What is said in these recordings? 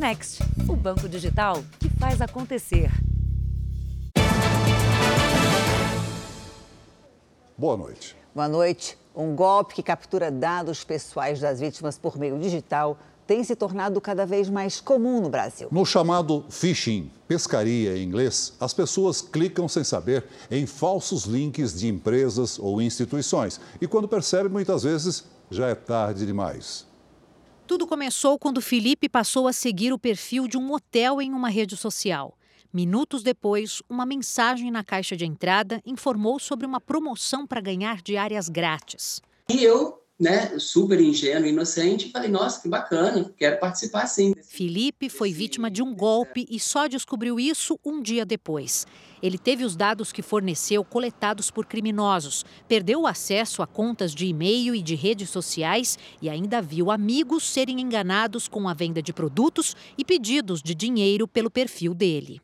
Next, o banco digital que faz acontecer. Boa noite. Boa noite. Um golpe que captura dados pessoais das vítimas por meio digital tem se tornado cada vez mais comum no Brasil. No chamado phishing, pescaria em inglês, as pessoas clicam sem saber em falsos links de empresas ou instituições. E quando percebem, muitas vezes já é tarde demais. Tudo começou quando Felipe passou a seguir o perfil de um hotel em uma rede social. Minutos depois, uma mensagem na caixa de entrada informou sobre uma promoção para ganhar diárias grátis. E eu, né, super ingênuo, inocente, falei: nossa, que bacana, quero participar sim. Felipe foi vítima de um golpe e só descobriu isso um dia depois. Ele teve os dados que forneceu coletados por criminosos, perdeu o acesso a contas de e-mail e de redes sociais e ainda viu amigos serem enganados com a venda de produtos e pedidos de dinheiro pelo perfil dele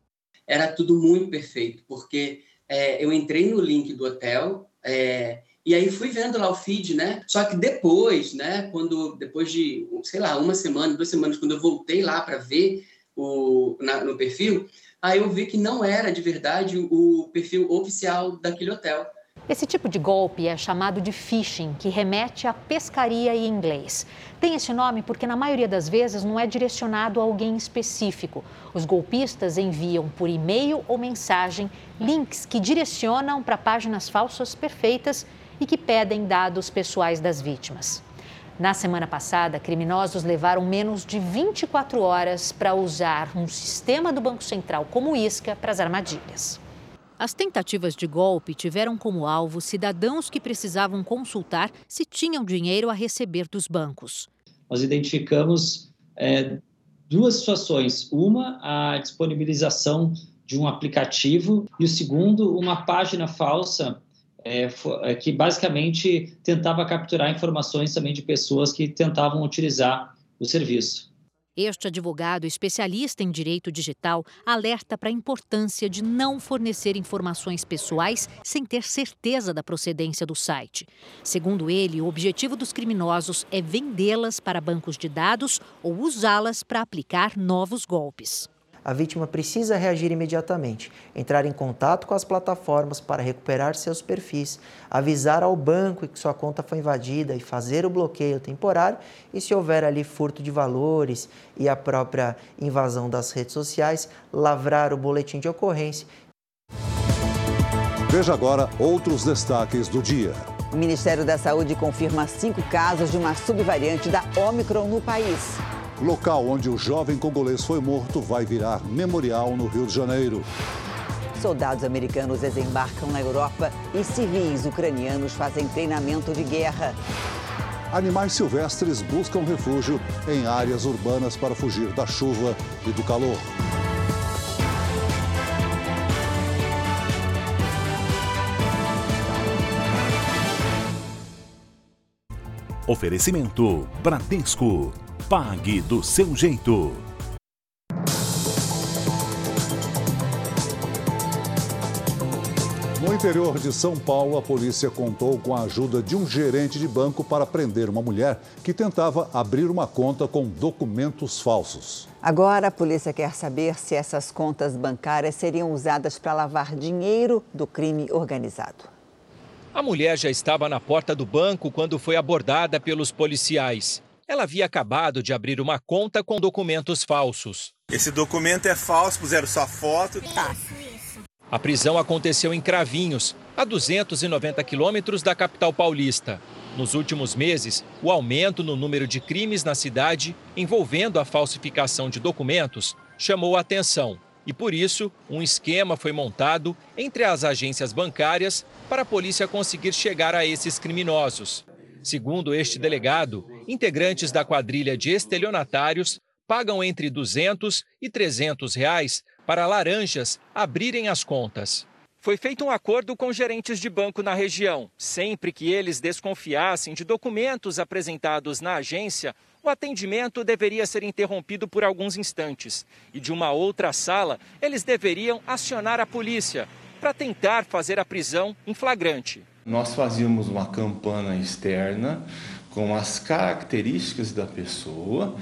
era tudo muito perfeito, porque é, eu entrei no link do hotel é, e aí fui vendo lá o feed, né? Só que depois, né? Quando depois de, sei lá, uma semana, duas semanas, quando eu voltei lá para ver o na, no perfil, aí eu vi que não era de verdade o perfil oficial daquele hotel. Esse tipo de golpe é chamado de phishing, que remete à pescaria em inglês. Tem esse nome porque, na maioria das vezes, não é direcionado a alguém específico. Os golpistas enviam por e-mail ou mensagem links que direcionam para páginas falsas perfeitas e que pedem dados pessoais das vítimas. Na semana passada, criminosos levaram menos de 24 horas para usar um sistema do Banco Central como isca para as armadilhas. As tentativas de golpe tiveram como alvo cidadãos que precisavam consultar se tinham dinheiro a receber dos bancos. Nós identificamos é, duas situações: uma, a disponibilização de um aplicativo, e o segundo, uma página falsa é, é que basicamente tentava capturar informações também de pessoas que tentavam utilizar o serviço. Este advogado especialista em direito digital alerta para a importância de não fornecer informações pessoais sem ter certeza da procedência do site. Segundo ele, o objetivo dos criminosos é vendê-las para bancos de dados ou usá-las para aplicar novos golpes a vítima precisa reagir imediatamente, entrar em contato com as plataformas para recuperar seus perfis, avisar ao banco que sua conta foi invadida e fazer o bloqueio temporário. E se houver ali furto de valores e a própria invasão das redes sociais, lavrar o boletim de ocorrência. Veja agora outros destaques do dia. O Ministério da Saúde confirma cinco casos de uma subvariante da Omicron no país. Local onde o jovem congolês foi morto vai virar memorial no Rio de Janeiro. Soldados americanos desembarcam na Europa e civis ucranianos fazem treinamento de guerra. Animais silvestres buscam refúgio em áreas urbanas para fugir da chuva e do calor. Oferecimento Bradesco. Pague do seu jeito. No interior de São Paulo, a polícia contou com a ajuda de um gerente de banco para prender uma mulher que tentava abrir uma conta com documentos falsos. Agora, a polícia quer saber se essas contas bancárias seriam usadas para lavar dinheiro do crime organizado. A mulher já estava na porta do banco quando foi abordada pelos policiais. Ela havia acabado de abrir uma conta com documentos falsos. Esse documento é falso, puseram sua foto. A prisão aconteceu em Cravinhos, a 290 quilômetros da capital paulista. Nos últimos meses, o aumento no número de crimes na cidade envolvendo a falsificação de documentos chamou a atenção. E por isso, um esquema foi montado entre as agências bancárias para a polícia conseguir chegar a esses criminosos. Segundo este delegado, integrantes da quadrilha de estelionatários pagam entre 200 e 300 reais para laranjas abrirem as contas. Foi feito um acordo com gerentes de banco na região. Sempre que eles desconfiassem de documentos apresentados na agência, o atendimento deveria ser interrompido por alguns instantes. E de uma outra sala, eles deveriam acionar a polícia para tentar fazer a prisão em flagrante. Nós fazíamos uma campana externa com as características da pessoa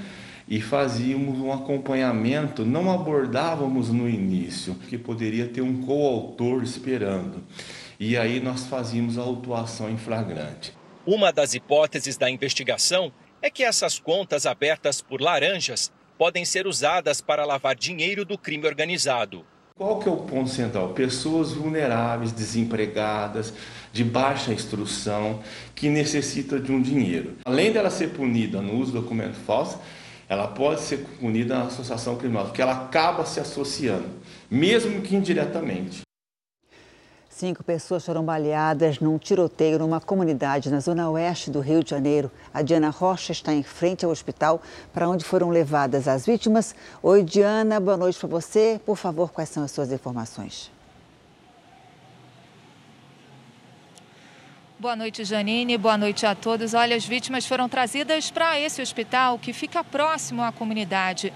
e fazíamos um acompanhamento, não abordávamos no início, que poderia ter um coautor esperando. E aí nós fazíamos a autuação em flagrante. Uma das hipóteses da investigação é que essas contas abertas por laranjas podem ser usadas para lavar dinheiro do crime organizado. Qual que é o ponto central? Pessoas vulneráveis, desempregadas, de baixa instrução, que necessitam de um dinheiro. Além dela ser punida no uso do documento falso, ela pode ser punida na associação criminosa, porque ela acaba se associando, mesmo que indiretamente. Cinco pessoas foram baleadas num tiroteio numa comunidade na zona oeste do Rio de Janeiro. A Diana Rocha está em frente ao hospital para onde foram levadas as vítimas. Oi, Diana, boa noite para você. Por favor, quais são as suas informações? Boa noite, Janine. Boa noite a todos. Olha, as vítimas foram trazidas para esse hospital que fica próximo à comunidade.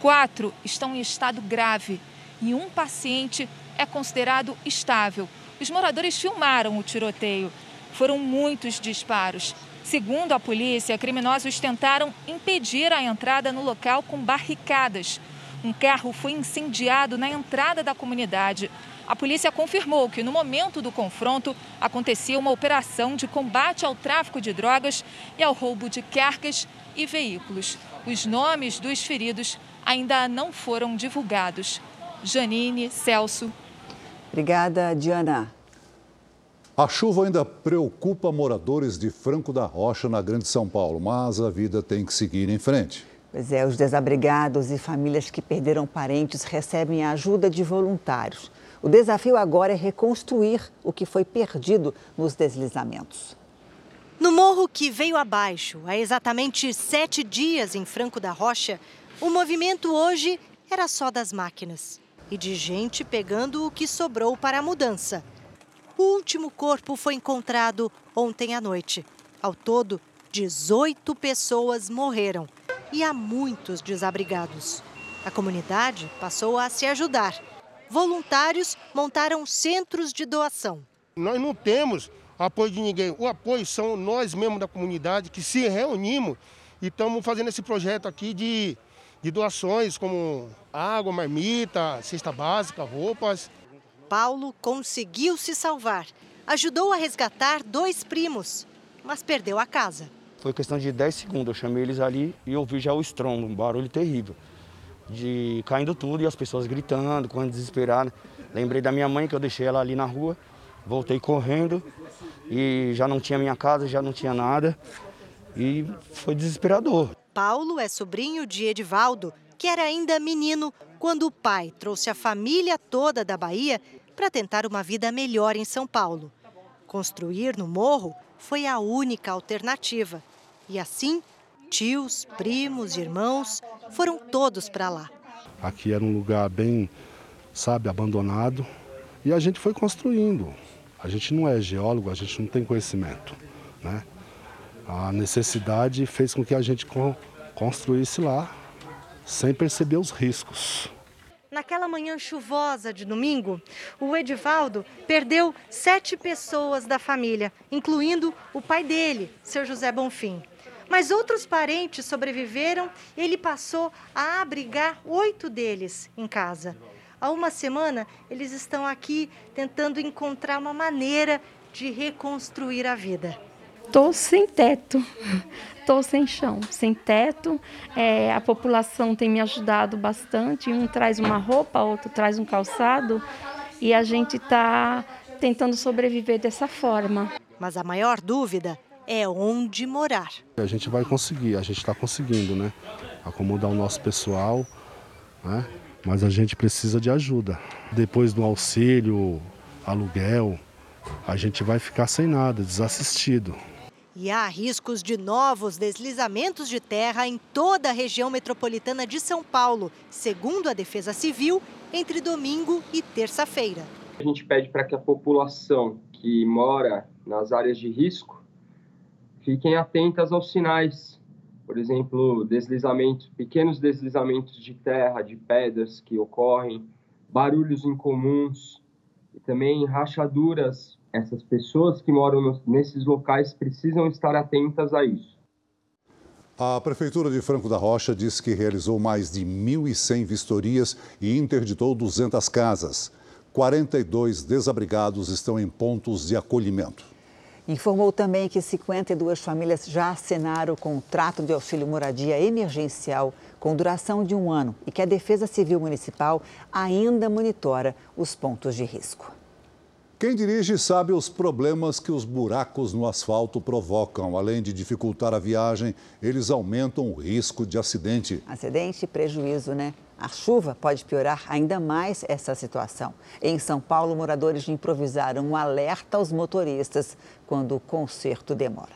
Quatro estão em estado grave e um paciente é considerado estável. Os moradores filmaram o tiroteio. Foram muitos disparos. Segundo a polícia, criminosos tentaram impedir a entrada no local com barricadas. Um carro foi incendiado na entrada da comunidade. A polícia confirmou que no momento do confronto acontecia uma operação de combate ao tráfico de drogas e ao roubo de cargas e veículos. Os nomes dos feridos ainda não foram divulgados. Janine, Celso, Obrigada, Diana. A chuva ainda preocupa moradores de Franco da Rocha, na Grande São Paulo, mas a vida tem que seguir em frente. Pois é, os desabrigados e famílias que perderam parentes recebem a ajuda de voluntários. O desafio agora é reconstruir o que foi perdido nos deslizamentos. No morro que veio abaixo, há exatamente sete dias em Franco da Rocha, o movimento hoje era só das máquinas e de gente pegando o que sobrou para a mudança. O último corpo foi encontrado ontem à noite. Ao todo, 18 pessoas morreram e há muitos desabrigados. A comunidade passou a se ajudar. Voluntários montaram centros de doação. Nós não temos apoio de ninguém. O apoio são nós mesmos da comunidade que se reunimos e estamos fazendo esse projeto aqui de de doações como água, marmita, cesta básica, roupas. Paulo conseguiu se salvar. Ajudou a resgatar dois primos, mas perdeu a casa. Foi questão de 10 segundos. Eu chamei eles ali e ouvi já o estrondo, um barulho terrível. De caindo tudo e as pessoas gritando, quando desesperadas. Lembrei da minha mãe que eu deixei ela ali na rua. Voltei correndo e já não tinha minha casa, já não tinha nada. E foi desesperador. Paulo é sobrinho de Edivaldo, que era ainda menino quando o pai trouxe a família toda da Bahia para tentar uma vida melhor em São Paulo. Construir no morro foi a única alternativa. E assim, tios, primos, irmãos foram todos para lá. Aqui era um lugar bem, sabe, abandonado. E a gente foi construindo. A gente não é geólogo, a gente não tem conhecimento, né? A necessidade fez com que a gente construísse lá, sem perceber os riscos. Naquela manhã chuvosa de domingo, o Edivaldo perdeu sete pessoas da família, incluindo o pai dele, seu José Bonfim. Mas outros parentes sobreviveram e ele passou a abrigar oito deles em casa. Há uma semana, eles estão aqui tentando encontrar uma maneira de reconstruir a vida. Estou sem teto, estou sem chão, sem teto. É, a população tem me ajudado bastante. Um traz uma roupa, outro traz um calçado. E a gente está tentando sobreviver dessa forma. Mas a maior dúvida é onde morar. A gente vai conseguir, a gente está conseguindo, né? Acomodar o nosso pessoal, né? Mas a gente precisa de ajuda. Depois do auxílio, aluguel, a gente vai ficar sem nada, desassistido. E há riscos de novos deslizamentos de terra em toda a região metropolitana de São Paulo, segundo a Defesa Civil, entre domingo e terça-feira. A gente pede para que a população que mora nas áreas de risco fiquem atentas aos sinais. Por exemplo, deslizamentos, pequenos deslizamentos de terra, de pedras que ocorrem, barulhos incomuns e também rachaduras essas pessoas que moram nesses locais precisam estar atentas a isso. A Prefeitura de Franco da Rocha disse que realizou mais de 1.100 vistorias e interditou 200 casas. 42 desabrigados estão em pontos de acolhimento. Informou também que 52 famílias já assinaram o contrato de auxílio moradia emergencial com duração de um ano e que a Defesa Civil Municipal ainda monitora os pontos de risco. Quem dirige sabe os problemas que os buracos no asfalto provocam. Além de dificultar a viagem, eles aumentam o risco de acidente. Acidente e prejuízo, né? A chuva pode piorar ainda mais essa situação. Em São Paulo, moradores improvisaram um alerta aos motoristas quando o conserto demora.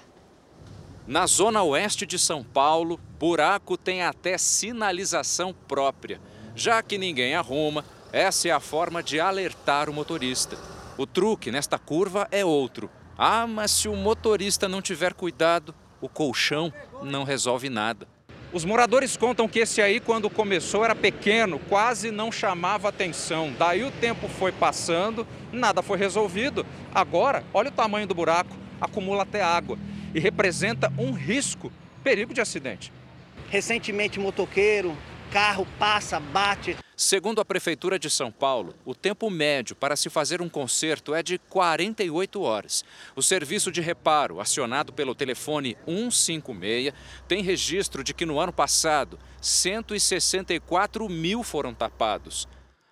Na zona oeste de São Paulo, buraco tem até sinalização própria. Já que ninguém arruma, essa é a forma de alertar o motorista. O truque nesta curva é outro. Ah, mas se o motorista não tiver cuidado, o colchão não resolve nada. Os moradores contam que esse aí, quando começou, era pequeno, quase não chamava atenção. Daí o tempo foi passando, nada foi resolvido. Agora, olha o tamanho do buraco, acumula até água e representa um risco, perigo de acidente. Recentemente, motoqueiro, carro passa, bate. Segundo a Prefeitura de São Paulo, o tempo médio para se fazer um conserto é de 48 horas. O serviço de reparo, acionado pelo telefone 156, tem registro de que no ano passado 164 mil foram tapados.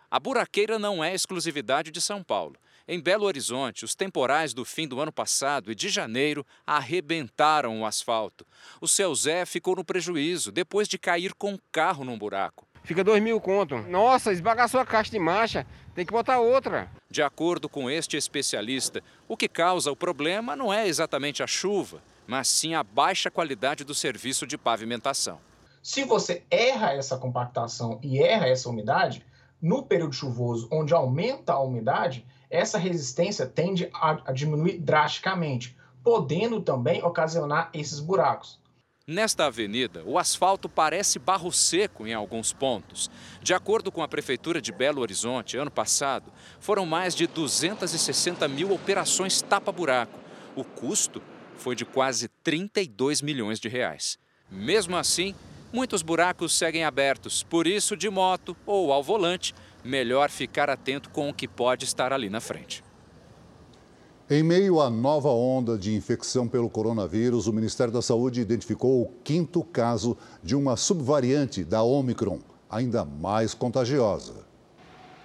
A buraqueira não é exclusividade de São Paulo. Em Belo Horizonte, os temporais do fim do ano passado e de janeiro arrebentaram o asfalto. O seu Zé ficou no prejuízo depois de cair com o carro num buraco. Fica dois mil conto. Nossa, esbagaçou a caixa de marcha, tem que botar outra. De acordo com este especialista, o que causa o problema não é exatamente a chuva, mas sim a baixa qualidade do serviço de pavimentação. Se você erra essa compactação e erra essa umidade, no período chuvoso, onde aumenta a umidade, essa resistência tende a, a diminuir drasticamente, podendo também ocasionar esses buracos. Nesta avenida, o asfalto parece barro seco em alguns pontos. De acordo com a Prefeitura de Belo Horizonte, ano passado, foram mais de 260 mil operações tapa-buraco. O custo foi de quase 32 milhões de reais. Mesmo assim, muitos buracos seguem abertos. Por isso, de moto ou ao volante, melhor ficar atento com o que pode estar ali na frente. Em meio à nova onda de infecção pelo coronavírus, o Ministério da Saúde identificou o quinto caso de uma subvariante da Omicron, ainda mais contagiosa.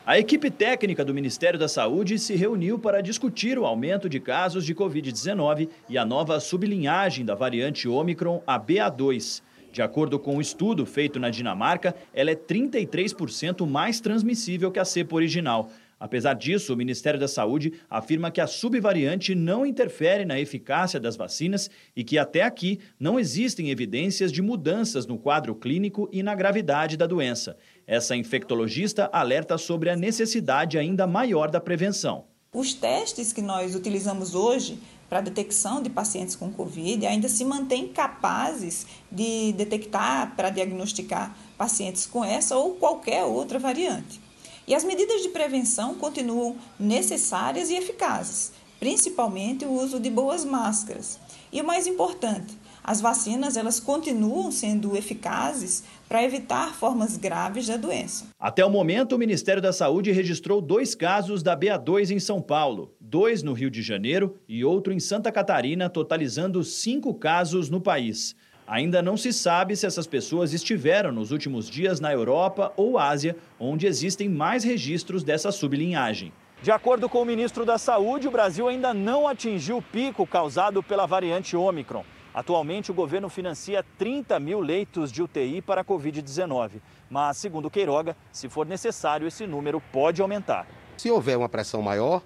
A equipe técnica do Ministério da Saúde se reuniu para discutir o aumento de casos de Covid-19 e a nova sublinhagem da variante Omicron, a BA2. De acordo com um estudo feito na Dinamarca, ela é 33% mais transmissível que a cepa original. Apesar disso, o Ministério da Saúde afirma que a subvariante não interfere na eficácia das vacinas e que até aqui não existem evidências de mudanças no quadro clínico e na gravidade da doença. Essa infectologista alerta sobre a necessidade ainda maior da prevenção. Os testes que nós utilizamos hoje para a detecção de pacientes com Covid ainda se mantêm capazes de detectar, para diagnosticar pacientes com essa ou qualquer outra variante. E as medidas de prevenção continuam necessárias e eficazes, principalmente o uso de boas máscaras. E o mais importante, as vacinas elas continuam sendo eficazes para evitar formas graves da doença. Até o momento, o Ministério da Saúde registrou dois casos da BA2 em São Paulo, dois no Rio de Janeiro e outro em Santa Catarina, totalizando cinco casos no país. Ainda não se sabe se essas pessoas estiveram nos últimos dias na Europa ou Ásia, onde existem mais registros dessa sublinhagem. De acordo com o ministro da Saúde, o Brasil ainda não atingiu o pico causado pela variante Omicron. Atualmente, o governo financia 30 mil leitos de UTI para a Covid-19. Mas, segundo Queiroga, se for necessário, esse número pode aumentar. Se houver uma pressão maior,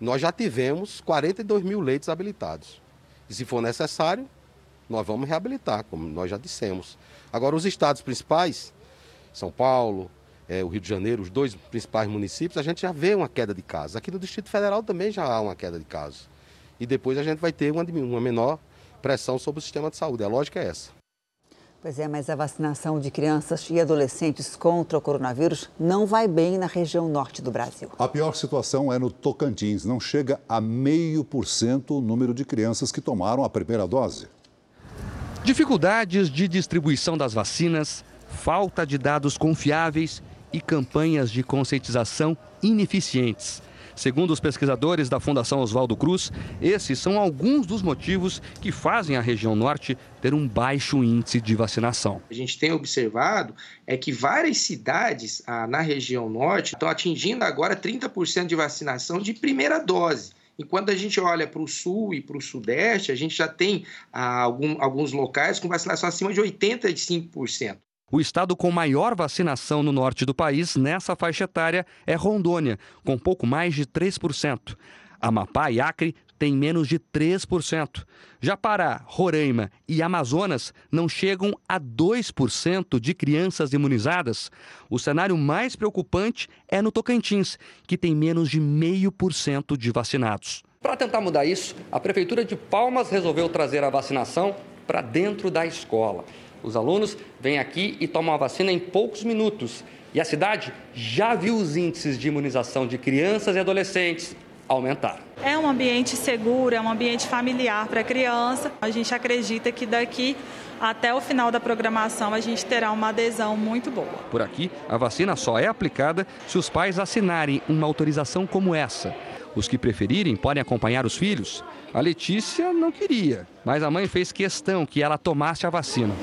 nós já tivemos 42 mil leitos habilitados. E se for necessário, nós vamos reabilitar, como nós já dissemos. Agora, os estados principais, São Paulo, é, o Rio de Janeiro, os dois principais municípios, a gente já vê uma queda de casos. Aqui no Distrito Federal também já há uma queda de casos. E depois a gente vai ter uma, uma menor pressão sobre o sistema de saúde. A lógica é essa. Pois é, mas a vacinação de crianças e adolescentes contra o coronavírus não vai bem na região norte do Brasil. A pior situação é no Tocantins. Não chega a meio por cento o número de crianças que tomaram a primeira dose. Dificuldades de distribuição das vacinas, falta de dados confiáveis e campanhas de conscientização ineficientes. Segundo os pesquisadores da Fundação Oswaldo Cruz, esses são alguns dos motivos que fazem a região norte ter um baixo índice de vacinação. A gente tem observado é que várias cidades ah, na região norte estão atingindo agora 30% de vacinação de primeira dose. Enquanto a gente olha para o sul e para o sudeste, a gente já tem ah, algum, alguns locais com vacinação acima de 85%. O estado com maior vacinação no norte do país nessa faixa etária é Rondônia, com pouco mais de 3%. Amapá e Acre têm menos de 3%. Já Pará, Roraima e Amazonas não chegam a 2% de crianças imunizadas. O cenário mais preocupante é no Tocantins, que tem menos de 0,5% de vacinados. Para tentar mudar isso, a Prefeitura de Palmas resolveu trazer a vacinação para dentro da escola. Os alunos vêm aqui e tomam a vacina em poucos minutos. E a cidade já viu os índices de imunização de crianças e adolescentes aumentar. É um ambiente seguro, é um ambiente familiar para a criança. A gente acredita que daqui até o final da programação a gente terá uma adesão muito boa. Por aqui, a vacina só é aplicada se os pais assinarem uma autorização como essa. Os que preferirem podem acompanhar os filhos. A Letícia não queria, mas a mãe fez questão que ela tomasse a vacina.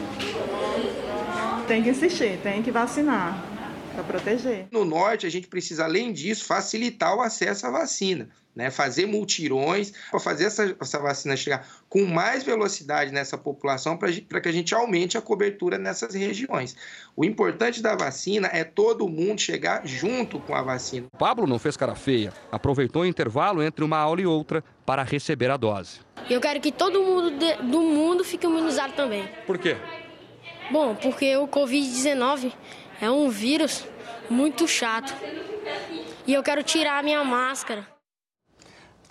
Tem que insistir, tem que vacinar para proteger. No norte, a gente precisa, além disso, facilitar o acesso à vacina. Né, fazer multirões para fazer essa, essa, vacina chegar com mais velocidade nessa população para que a gente aumente a cobertura nessas regiões. O importante da vacina é todo mundo chegar junto com a vacina. Pablo não fez cara feia, aproveitou o intervalo entre uma aula e outra para receber a dose. Eu quero que todo mundo de, do mundo fique imunizado também. Por quê? Bom, porque o Covid-19 é um vírus muito chato. E eu quero tirar a minha máscara.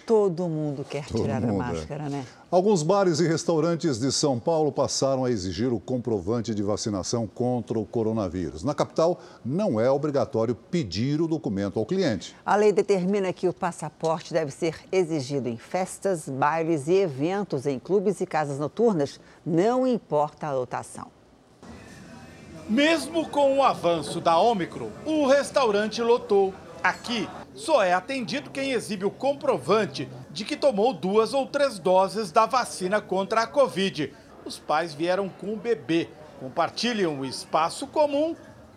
Todo mundo quer Todo tirar mundo, a é. máscara, é. né? Alguns bares e restaurantes de São Paulo passaram a exigir o comprovante de vacinação contra o coronavírus. Na capital, não é obrigatório pedir o documento ao cliente. A lei determina que o passaporte deve ser exigido em festas, bailes e eventos em clubes e casas noturnas, não importa a lotação. Mesmo com o avanço da Ômicron, o restaurante lotou. Aqui, só é atendido quem exibe o comprovante de que tomou duas ou três doses da vacina contra a Covid. Os pais vieram com o bebê, compartilham o espaço comum,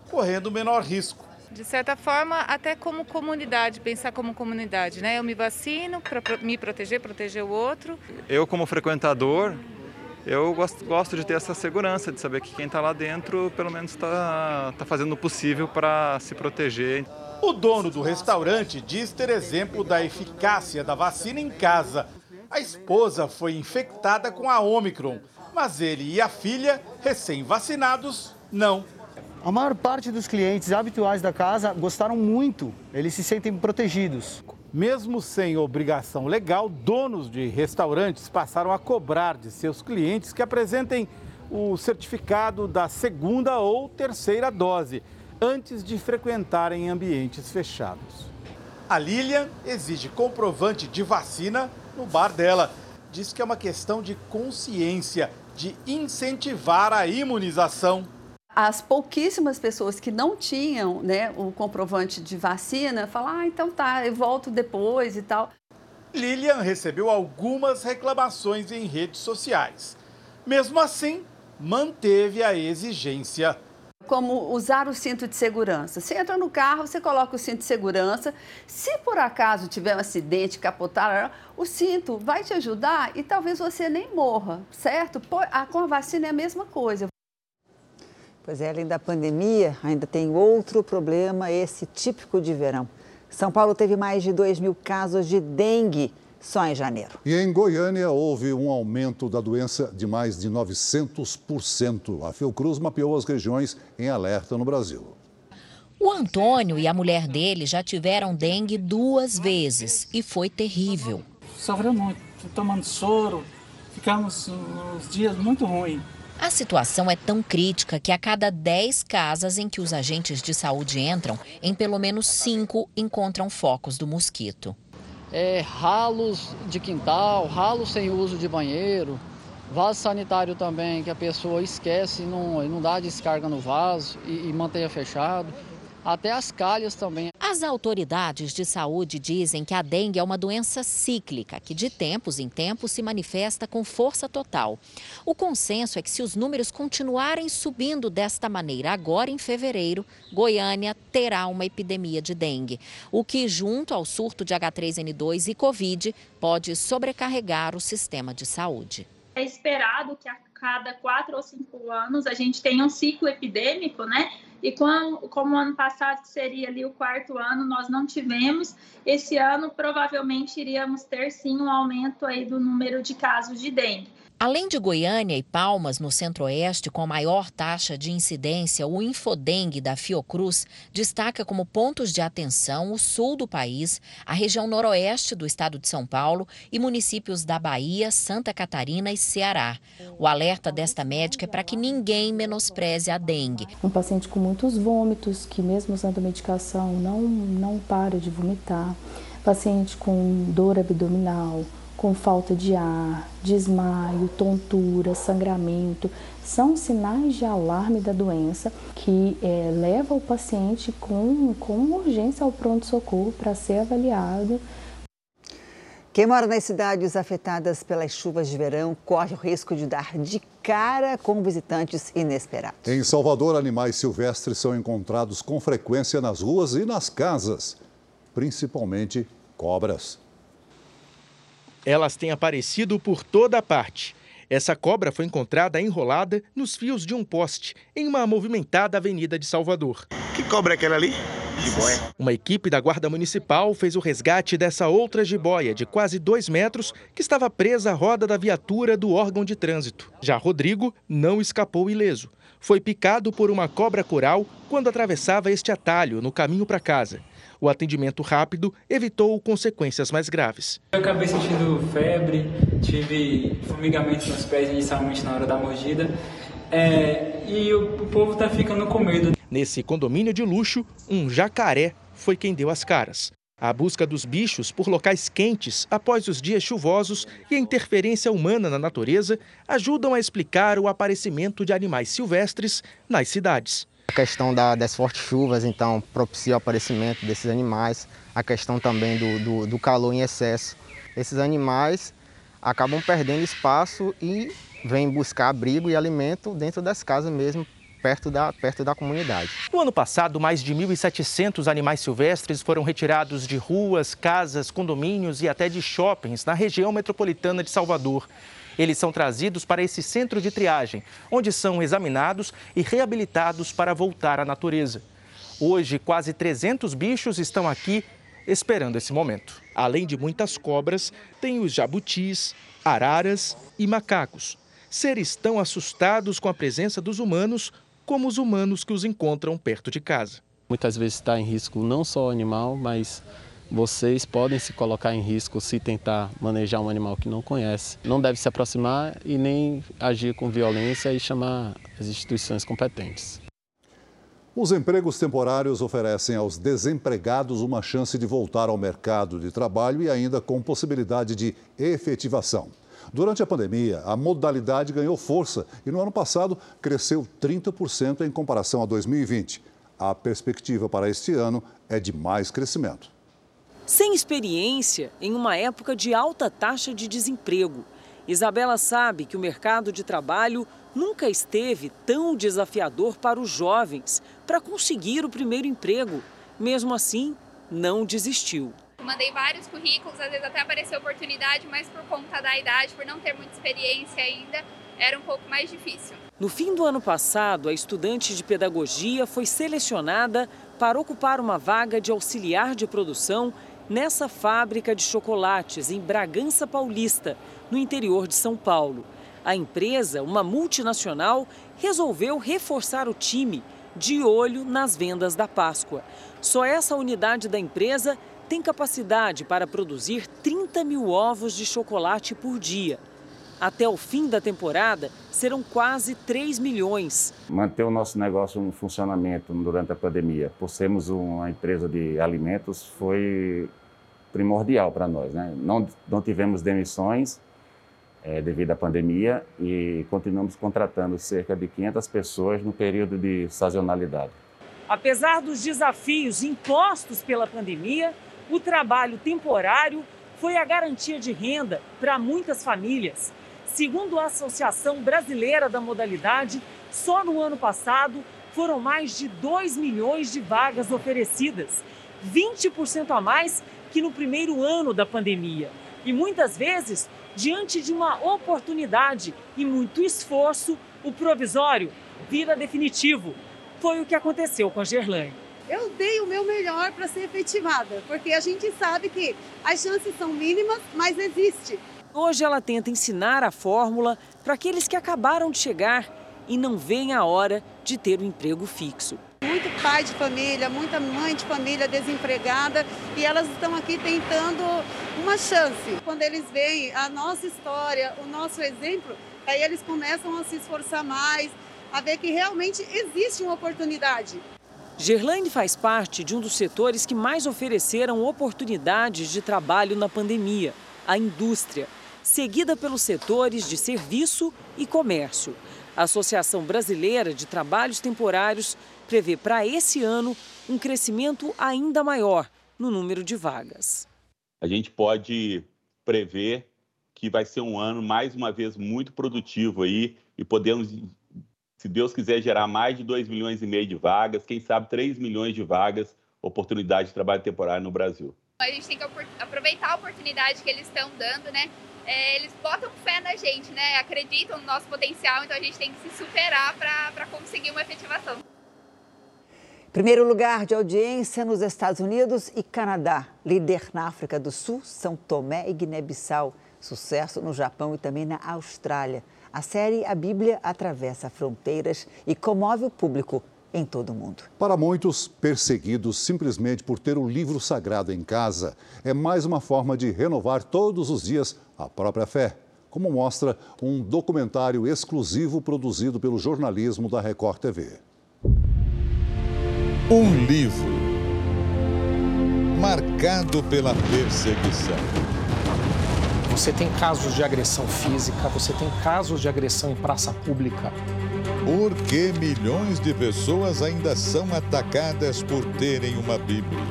correndo menor risco. De certa forma, até como comunidade, pensar como comunidade, né? Eu me vacino para me proteger, proteger o outro. Eu, como frequentador, eu gosto, gosto de ter essa segurança, de saber que quem está lá dentro, pelo menos está tá fazendo o possível para se proteger. O dono do restaurante diz ter exemplo da eficácia da vacina em casa. A esposa foi infectada com a Omicron, mas ele e a filha, recém-vacinados, não. A maior parte dos clientes habituais da casa gostaram muito, eles se sentem protegidos. Mesmo sem obrigação legal, donos de restaurantes passaram a cobrar de seus clientes que apresentem o certificado da segunda ou terceira dose antes de frequentarem ambientes fechados. A Lilian exige comprovante de vacina no bar dela. Diz que é uma questão de consciência, de incentivar a imunização. As pouquíssimas pessoas que não tinham né, o comprovante de vacina falam: ah, então tá, eu volto depois e tal. Lilian recebeu algumas reclamações em redes sociais. Mesmo assim, manteve a exigência como usar o cinto de segurança. Você entra no carro, você coloca o cinto de segurança. Se por acaso tiver um acidente, capotar, o cinto vai te ajudar e talvez você nem morra, certo? Com a vacina é a mesma coisa. Pois é, além da pandemia, ainda tem outro problema, esse típico de verão. São Paulo teve mais de 2 mil casos de dengue só em janeiro. E em Goiânia houve um aumento da doença de mais de 900%. A Fiocruz mapeou as regiões em alerta no Brasil. O Antônio e a mulher dele já tiveram dengue duas vezes e foi terrível. Sofreu muito, tomando soro, ficamos uns dias muito ruins. A situação é tão crítica que a cada 10 casas em que os agentes de saúde entram, em pelo menos 5 encontram focos do mosquito é, ralos de quintal, ralos sem uso de banheiro, Vaso sanitário também, que a pessoa esquece e não, não dá descarga no vaso e, e mantenha fechado. Até as calhas também. As autoridades de saúde dizem que a dengue é uma doença cíclica, que de tempos em tempos se manifesta com força total. O consenso é que se os números continuarem subindo desta maneira agora em fevereiro, Goiânia terá uma epidemia de dengue, o que junto ao surto de H3N2 e Covid pode sobrecarregar o sistema de saúde. É esperado que a cada quatro ou cinco anos a gente tenha um ciclo epidêmico, né? E como, como ano passado, seria ali o quarto ano, nós não tivemos, esse ano provavelmente iríamos ter sim um aumento aí do número de casos de dengue. Além de Goiânia e Palmas, no centro-oeste, com maior taxa de incidência, o Infodengue da Fiocruz destaca como pontos de atenção o sul do país, a região noroeste do estado de São Paulo e municípios da Bahia, Santa Catarina e Ceará. O alerta desta médica é para que ninguém menospreze a dengue. Um paciente com muitos vômitos, que mesmo usando medicação não, não para de vomitar. Paciente com dor abdominal, com falta de ar, desmaio, tontura, sangramento, são sinais de alarme da doença que é, leva o paciente com, com urgência ao pronto-socorro para ser avaliado. Quem mora nas cidades afetadas pelas chuvas de verão corre o risco de dar de cara com visitantes inesperados. Em Salvador, animais silvestres são encontrados com frequência nas ruas e nas casas, principalmente cobras. Elas têm aparecido por toda parte. Essa cobra foi encontrada enrolada nos fios de um poste em uma movimentada avenida de Salvador. Que cobra é aquela ali? Jiboia. Uma equipe da Guarda Municipal fez o resgate dessa outra jiboia de quase dois metros que estava presa à roda da viatura do órgão de trânsito. Já Rodrigo não escapou ileso. Foi picado por uma cobra coral quando atravessava este atalho no caminho para casa. O atendimento rápido evitou consequências mais graves. Eu acabei sentindo febre, tive formigamento nos pés inicialmente na hora da mordida. É, e o, o povo está ficando com medo. Nesse condomínio de luxo, um jacaré foi quem deu as caras. A busca dos bichos por locais quentes após os dias chuvosos e a interferência humana na natureza ajudam a explicar o aparecimento de animais silvestres nas cidades. A questão da, das fortes chuvas, então, propicia o aparecimento desses animais. A questão também do, do, do calor em excesso. Esses animais acabam perdendo espaço e vêm buscar abrigo e alimento dentro das casas mesmo, perto da, perto da comunidade. No ano passado, mais de 1.700 animais silvestres foram retirados de ruas, casas, condomínios e até de shoppings na região metropolitana de Salvador. Eles são trazidos para esse centro de triagem, onde são examinados e reabilitados para voltar à natureza. Hoje, quase 300 bichos estão aqui esperando esse momento. Além de muitas cobras, tem os jabutis, araras e macacos. Seres tão assustados com a presença dos humanos como os humanos que os encontram perto de casa. Muitas vezes está em risco não só o animal, mas vocês podem se colocar em risco se tentar manejar um animal que não conhece. Não deve se aproximar e nem agir com violência e chamar as instituições competentes. Os empregos temporários oferecem aos desempregados uma chance de voltar ao mercado de trabalho e ainda com possibilidade de efetivação. Durante a pandemia, a modalidade ganhou força e no ano passado cresceu 30% em comparação a 2020. A perspectiva para este ano é de mais crescimento. Sem experiência, em uma época de alta taxa de desemprego, Isabela sabe que o mercado de trabalho nunca esteve tão desafiador para os jovens para conseguir o primeiro emprego. Mesmo assim, não desistiu. Mandei vários currículos, às vezes até apareceu oportunidade, mas por conta da idade, por não ter muita experiência ainda, era um pouco mais difícil. No fim do ano passado, a estudante de pedagogia foi selecionada para ocupar uma vaga de auxiliar de produção nessa fábrica de chocolates em Bragança Paulista, no interior de São Paulo. A empresa, uma multinacional, resolveu reforçar o time de olho nas vendas da Páscoa. Só essa unidade da empresa tem capacidade para produzir 30 mil ovos de chocolate por dia. Até o fim da temporada, serão quase 3 milhões. Manter o nosso negócio em funcionamento durante a pandemia, por sermos uma empresa de alimentos, foi primordial para nós. Né? Não, não tivemos demissões é, devido à pandemia e continuamos contratando cerca de 500 pessoas no período de sazonalidade. Apesar dos desafios impostos pela pandemia, o trabalho temporário foi a garantia de renda para muitas famílias. Segundo a Associação Brasileira da Modalidade, só no ano passado foram mais de 2 milhões de vagas oferecidas, 20% a mais que no primeiro ano da pandemia. E muitas vezes diante de uma oportunidade e muito esforço, o provisório vira definitivo. Foi o que aconteceu com a Gerlane. Eu dei o meu melhor para ser efetivada, porque a gente sabe que as chances são mínimas, mas existe. Hoje ela tenta ensinar a fórmula para aqueles que acabaram de chegar e não veem a hora de ter um emprego fixo muito pai de família, muita mãe de família desempregada e elas estão aqui tentando uma chance. Quando eles veem a nossa história, o nosso exemplo, aí eles começam a se esforçar mais, a ver que realmente existe uma oportunidade. Gerlaine faz parte de um dos setores que mais ofereceram oportunidades de trabalho na pandemia, a indústria, seguida pelos setores de serviço e comércio. A Associação Brasileira de Trabalhos Temporários prevê para esse ano um crescimento ainda maior no número de vagas. A gente pode prever que vai ser um ano, mais uma vez, muito produtivo aí e podemos, se Deus quiser, gerar mais de 2 milhões e meio de vagas, quem sabe 3 milhões de vagas, oportunidade de trabalho temporário no Brasil. A gente tem que aproveitar a oportunidade que eles estão dando, né? é, eles botam fé na gente, né? Acreditam no nosso potencial, então a gente tem que se superar para conseguir uma efetivação. Primeiro lugar de audiência nos Estados Unidos e Canadá. Líder na África do Sul, São Tomé e Guiné-Bissau. Sucesso no Japão e também na Austrália. A série A Bíblia atravessa fronteiras e comove o público em todo o mundo. Para muitos, perseguidos simplesmente por ter o livro sagrado em casa, é mais uma forma de renovar todos os dias a própria fé, como mostra um documentário exclusivo produzido pelo jornalismo da Record TV. Um livro marcado pela perseguição. Você tem casos de agressão física, você tem casos de agressão em praça pública. Por que milhões de pessoas ainda são atacadas por terem uma Bíblia?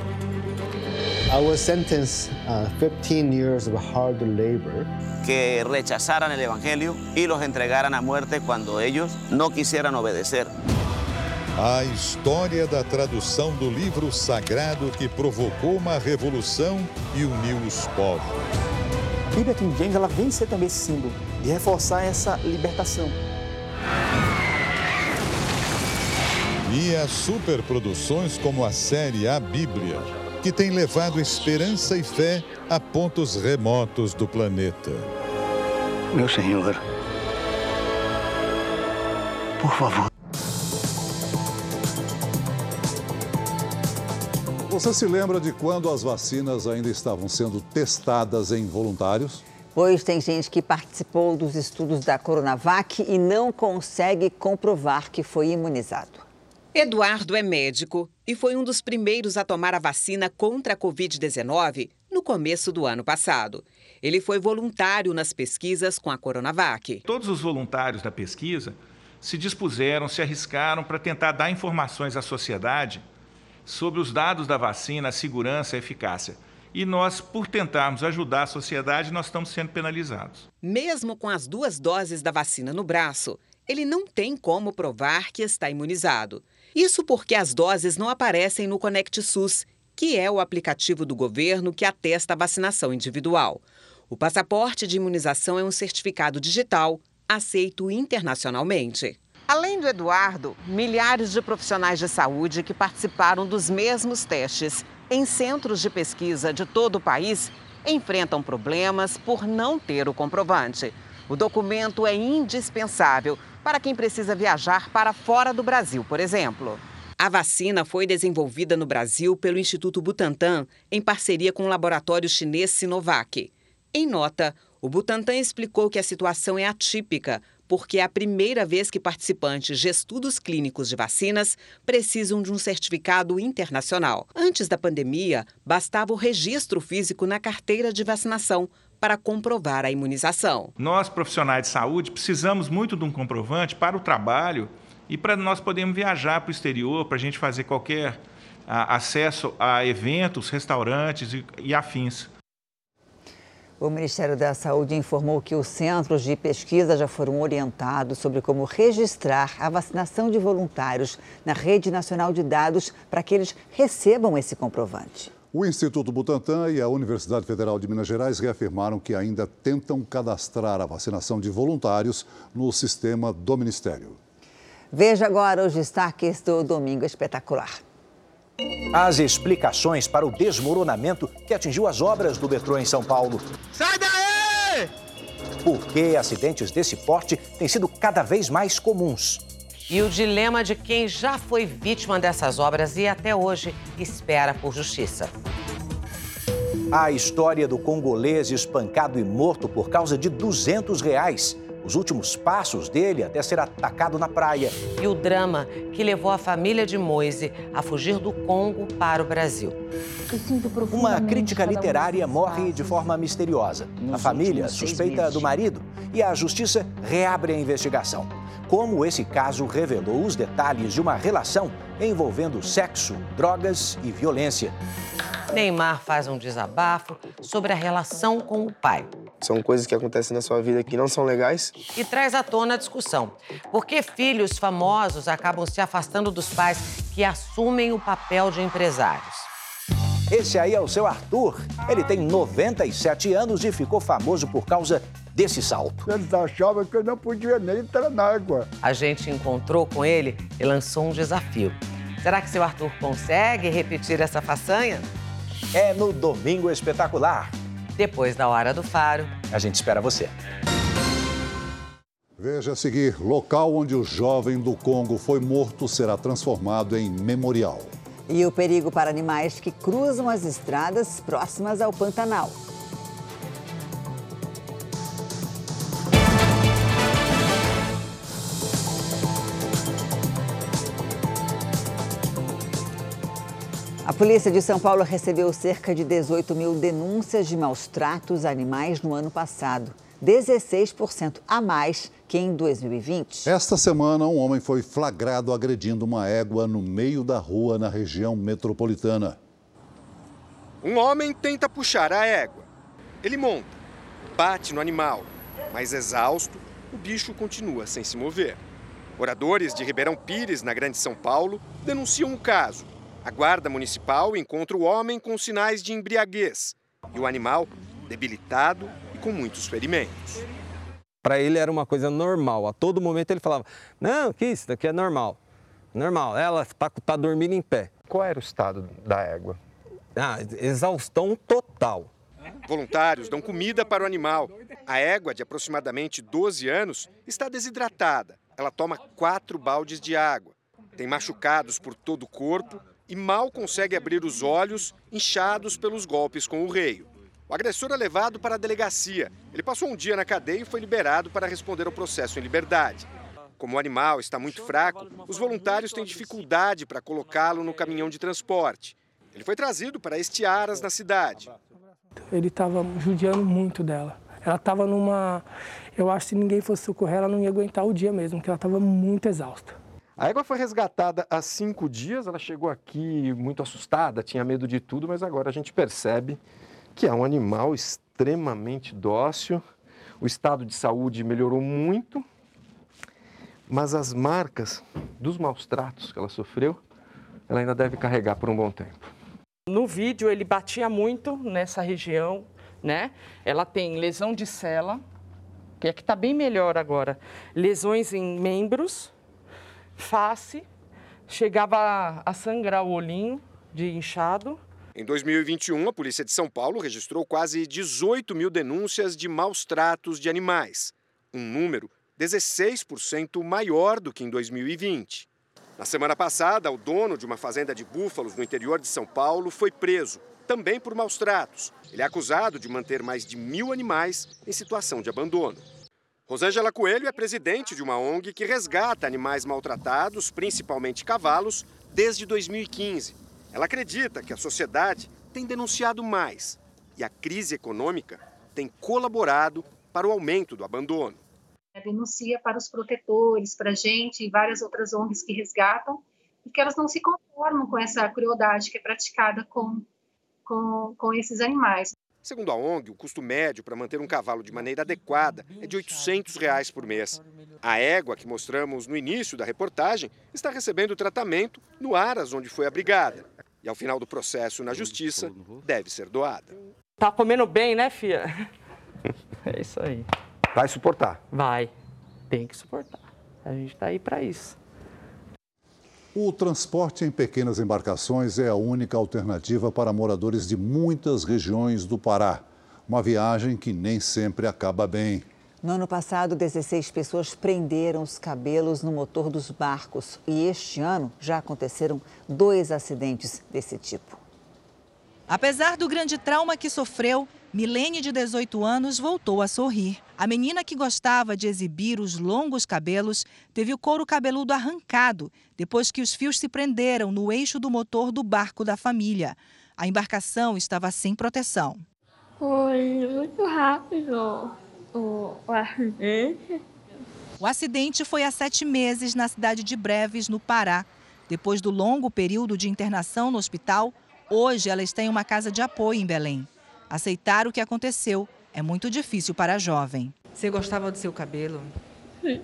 I was sentenced uh, 15 years of hard labor. Que rechazaran el Evangelio y los entregaran a muerte cuando ellos no quisieran obedecer. A história da tradução do livro sagrado que provocou uma revolução e uniu os povos. A Bíblia King James ela vem ser também esse símbolo de reforçar essa libertação. E as superproduções como a série A Bíblia, que tem levado esperança e fé a pontos remotos do planeta. Meu senhor, por favor. Você se lembra de quando as vacinas ainda estavam sendo testadas em voluntários? Pois tem gente que participou dos estudos da Coronavac e não consegue comprovar que foi imunizado. Eduardo é médico e foi um dos primeiros a tomar a vacina contra a Covid-19 no começo do ano passado. Ele foi voluntário nas pesquisas com a Coronavac. Todos os voluntários da pesquisa se dispuseram, se arriscaram para tentar dar informações à sociedade sobre os dados da vacina, a segurança, a eficácia. E nós, por tentarmos ajudar a sociedade, nós estamos sendo penalizados. Mesmo com as duas doses da vacina no braço, ele não tem como provar que está imunizado. Isso porque as doses não aparecem no Conect SUS, que é o aplicativo do governo que atesta a vacinação individual. O passaporte de imunização é um certificado digital aceito internacionalmente. Além do Eduardo, milhares de profissionais de saúde que participaram dos mesmos testes em centros de pesquisa de todo o país enfrentam problemas por não ter o comprovante. O documento é indispensável para quem precisa viajar para fora do Brasil, por exemplo. A vacina foi desenvolvida no Brasil pelo Instituto Butantan, em parceria com o laboratório chinês Sinovac. Em nota, o Butantan explicou que a situação é atípica, porque é a primeira vez que participantes de estudos clínicos de vacinas precisam de um certificado internacional. Antes da pandemia, bastava o registro físico na carteira de vacinação para comprovar a imunização. Nós, profissionais de saúde, precisamos muito de um comprovante para o trabalho e para nós podermos viajar para o exterior, para a gente fazer qualquer a, acesso a eventos, restaurantes e afins. O Ministério da Saúde informou que os centros de pesquisa já foram orientados sobre como registrar a vacinação de voluntários na Rede Nacional de Dados para que eles recebam esse comprovante. O Instituto Butantan e a Universidade Federal de Minas Gerais reafirmaram que ainda tentam cadastrar a vacinação de voluntários no sistema do Ministério. Veja agora os destaques do Domingo Espetacular. As explicações para o desmoronamento que atingiu as obras do metrô em São Paulo. Sai daí! Por que acidentes desse porte têm sido cada vez mais comuns? E o dilema de quem já foi vítima dessas obras e até hoje espera por justiça. A história do congolês espancado e morto por causa de 200 reais os últimos passos dele até ser atacado na praia. E o drama que levou a família de Moise a fugir do Congo para o Brasil. Uma crítica literária morre de forma misteriosa. A família suspeita do marido e a justiça reabre a investigação. Como esse caso revelou os detalhes de uma relação envolvendo sexo, drogas e violência. Neymar faz um desabafo sobre a relação com o pai. São coisas que acontecem na sua vida que não são legais. E traz à tona a discussão. Por que filhos famosos acabam se afastando dos pais que assumem o papel de empresários? Esse aí é o seu Arthur. Ele tem 97 anos e ficou famoso por causa desse salto. Eles achavam que eu não podia nem entrar na água. A gente encontrou com ele e lançou um desafio. Será que seu Arthur consegue repetir essa façanha? É no Domingo Espetacular. Depois da Hora do Faro. A gente espera você. Veja a seguir: local onde o jovem do Congo foi morto será transformado em memorial. E o perigo para animais que cruzam as estradas próximas ao Pantanal. A polícia de São Paulo recebeu cerca de 18 mil denúncias de maus tratos a animais no ano passado. 16% a mais que em 2020. Esta semana, um homem foi flagrado agredindo uma égua no meio da rua na região metropolitana. Um homem tenta puxar a égua. Ele monta, bate no animal, mas exausto, o bicho continua sem se mover. Moradores de Ribeirão Pires, na Grande São Paulo, denunciam o caso a guarda municipal encontra o homem com sinais de embriaguez e o animal debilitado e com muitos ferimentos. Para ele era uma coisa normal. A todo momento ele falava: Não, que isso daqui é normal. Normal. Ela está tá dormindo em pé. Qual era o estado da égua? Ah, exaustão total. Voluntários dão comida para o animal. A égua, de aproximadamente 12 anos, está desidratada. Ela toma quatro baldes de água. Tem machucados por todo o corpo e mal consegue abrir os olhos, inchados pelos golpes com o rei. O agressor é levado para a delegacia. Ele passou um dia na cadeia e foi liberado para responder ao processo em liberdade. Como o animal está muito fraco, os voluntários têm dificuldade para colocá-lo no caminhão de transporte. Ele foi trazido para Estiaras, na cidade. Ele estava judiando muito dela. Ela estava numa. Eu acho que se ninguém fosse socorrer, ela não ia aguentar o dia mesmo, porque ela estava muito exausta. A égua foi resgatada há cinco dias, ela chegou aqui muito assustada, tinha medo de tudo, mas agora a gente percebe que é um animal extremamente dócil, o estado de saúde melhorou muito, mas as marcas dos maus tratos que ela sofreu, ela ainda deve carregar por um bom tempo. No vídeo ele batia muito nessa região, né? Ela tem lesão de cela, que é que está bem melhor agora, lesões em membros, face, chegava a sangrar o olhinho de inchado. Em 2021, a Polícia de São Paulo registrou quase 18 mil denúncias de maus tratos de animais, um número 16% maior do que em 2020. Na semana passada, o dono de uma fazenda de búfalos no interior de São Paulo foi preso, também por maus tratos. Ele é acusado de manter mais de mil animais em situação de abandono. Rosângela Coelho é presidente de uma ONG que resgata animais maltratados, principalmente cavalos, desde 2015. Ela acredita que a sociedade tem denunciado mais e a crise econômica tem colaborado para o aumento do abandono. Denuncia para os protetores, para a gente e várias outras ONGs que resgatam, e que elas não se conformam com essa crueldade que é praticada com, com, com esses animais. Segundo a ONG, o custo médio para manter um cavalo de maneira adequada é de 800 reais por mês. A égua que mostramos no início da reportagem está recebendo tratamento no Aras, onde foi abrigada. E ao final do processo na justiça, deve ser doada. Tá comendo bem, né, filha? É isso aí. Vai suportar? Vai. Tem que suportar. A gente está aí para isso. O transporte em pequenas embarcações é a única alternativa para moradores de muitas regiões do Pará. Uma viagem que nem sempre acaba bem. No ano passado, 16 pessoas prenderam os cabelos no motor dos barcos. E este ano já aconteceram dois acidentes desse tipo. Apesar do grande trauma que sofreu, Milene, de 18 anos, voltou a sorrir. A menina que gostava de exibir os longos cabelos teve o couro cabeludo arrancado depois que os fios se prenderam no eixo do motor do barco da família. A embarcação estava sem proteção. Foi muito rápido o, o acidente. O acidente foi há sete meses na cidade de Breves, no Pará. Depois do longo período de internação no hospital, hoje ela está em uma casa de apoio em Belém. Aceitar o que aconteceu é muito difícil para a jovem. Você gostava do seu cabelo? Sim.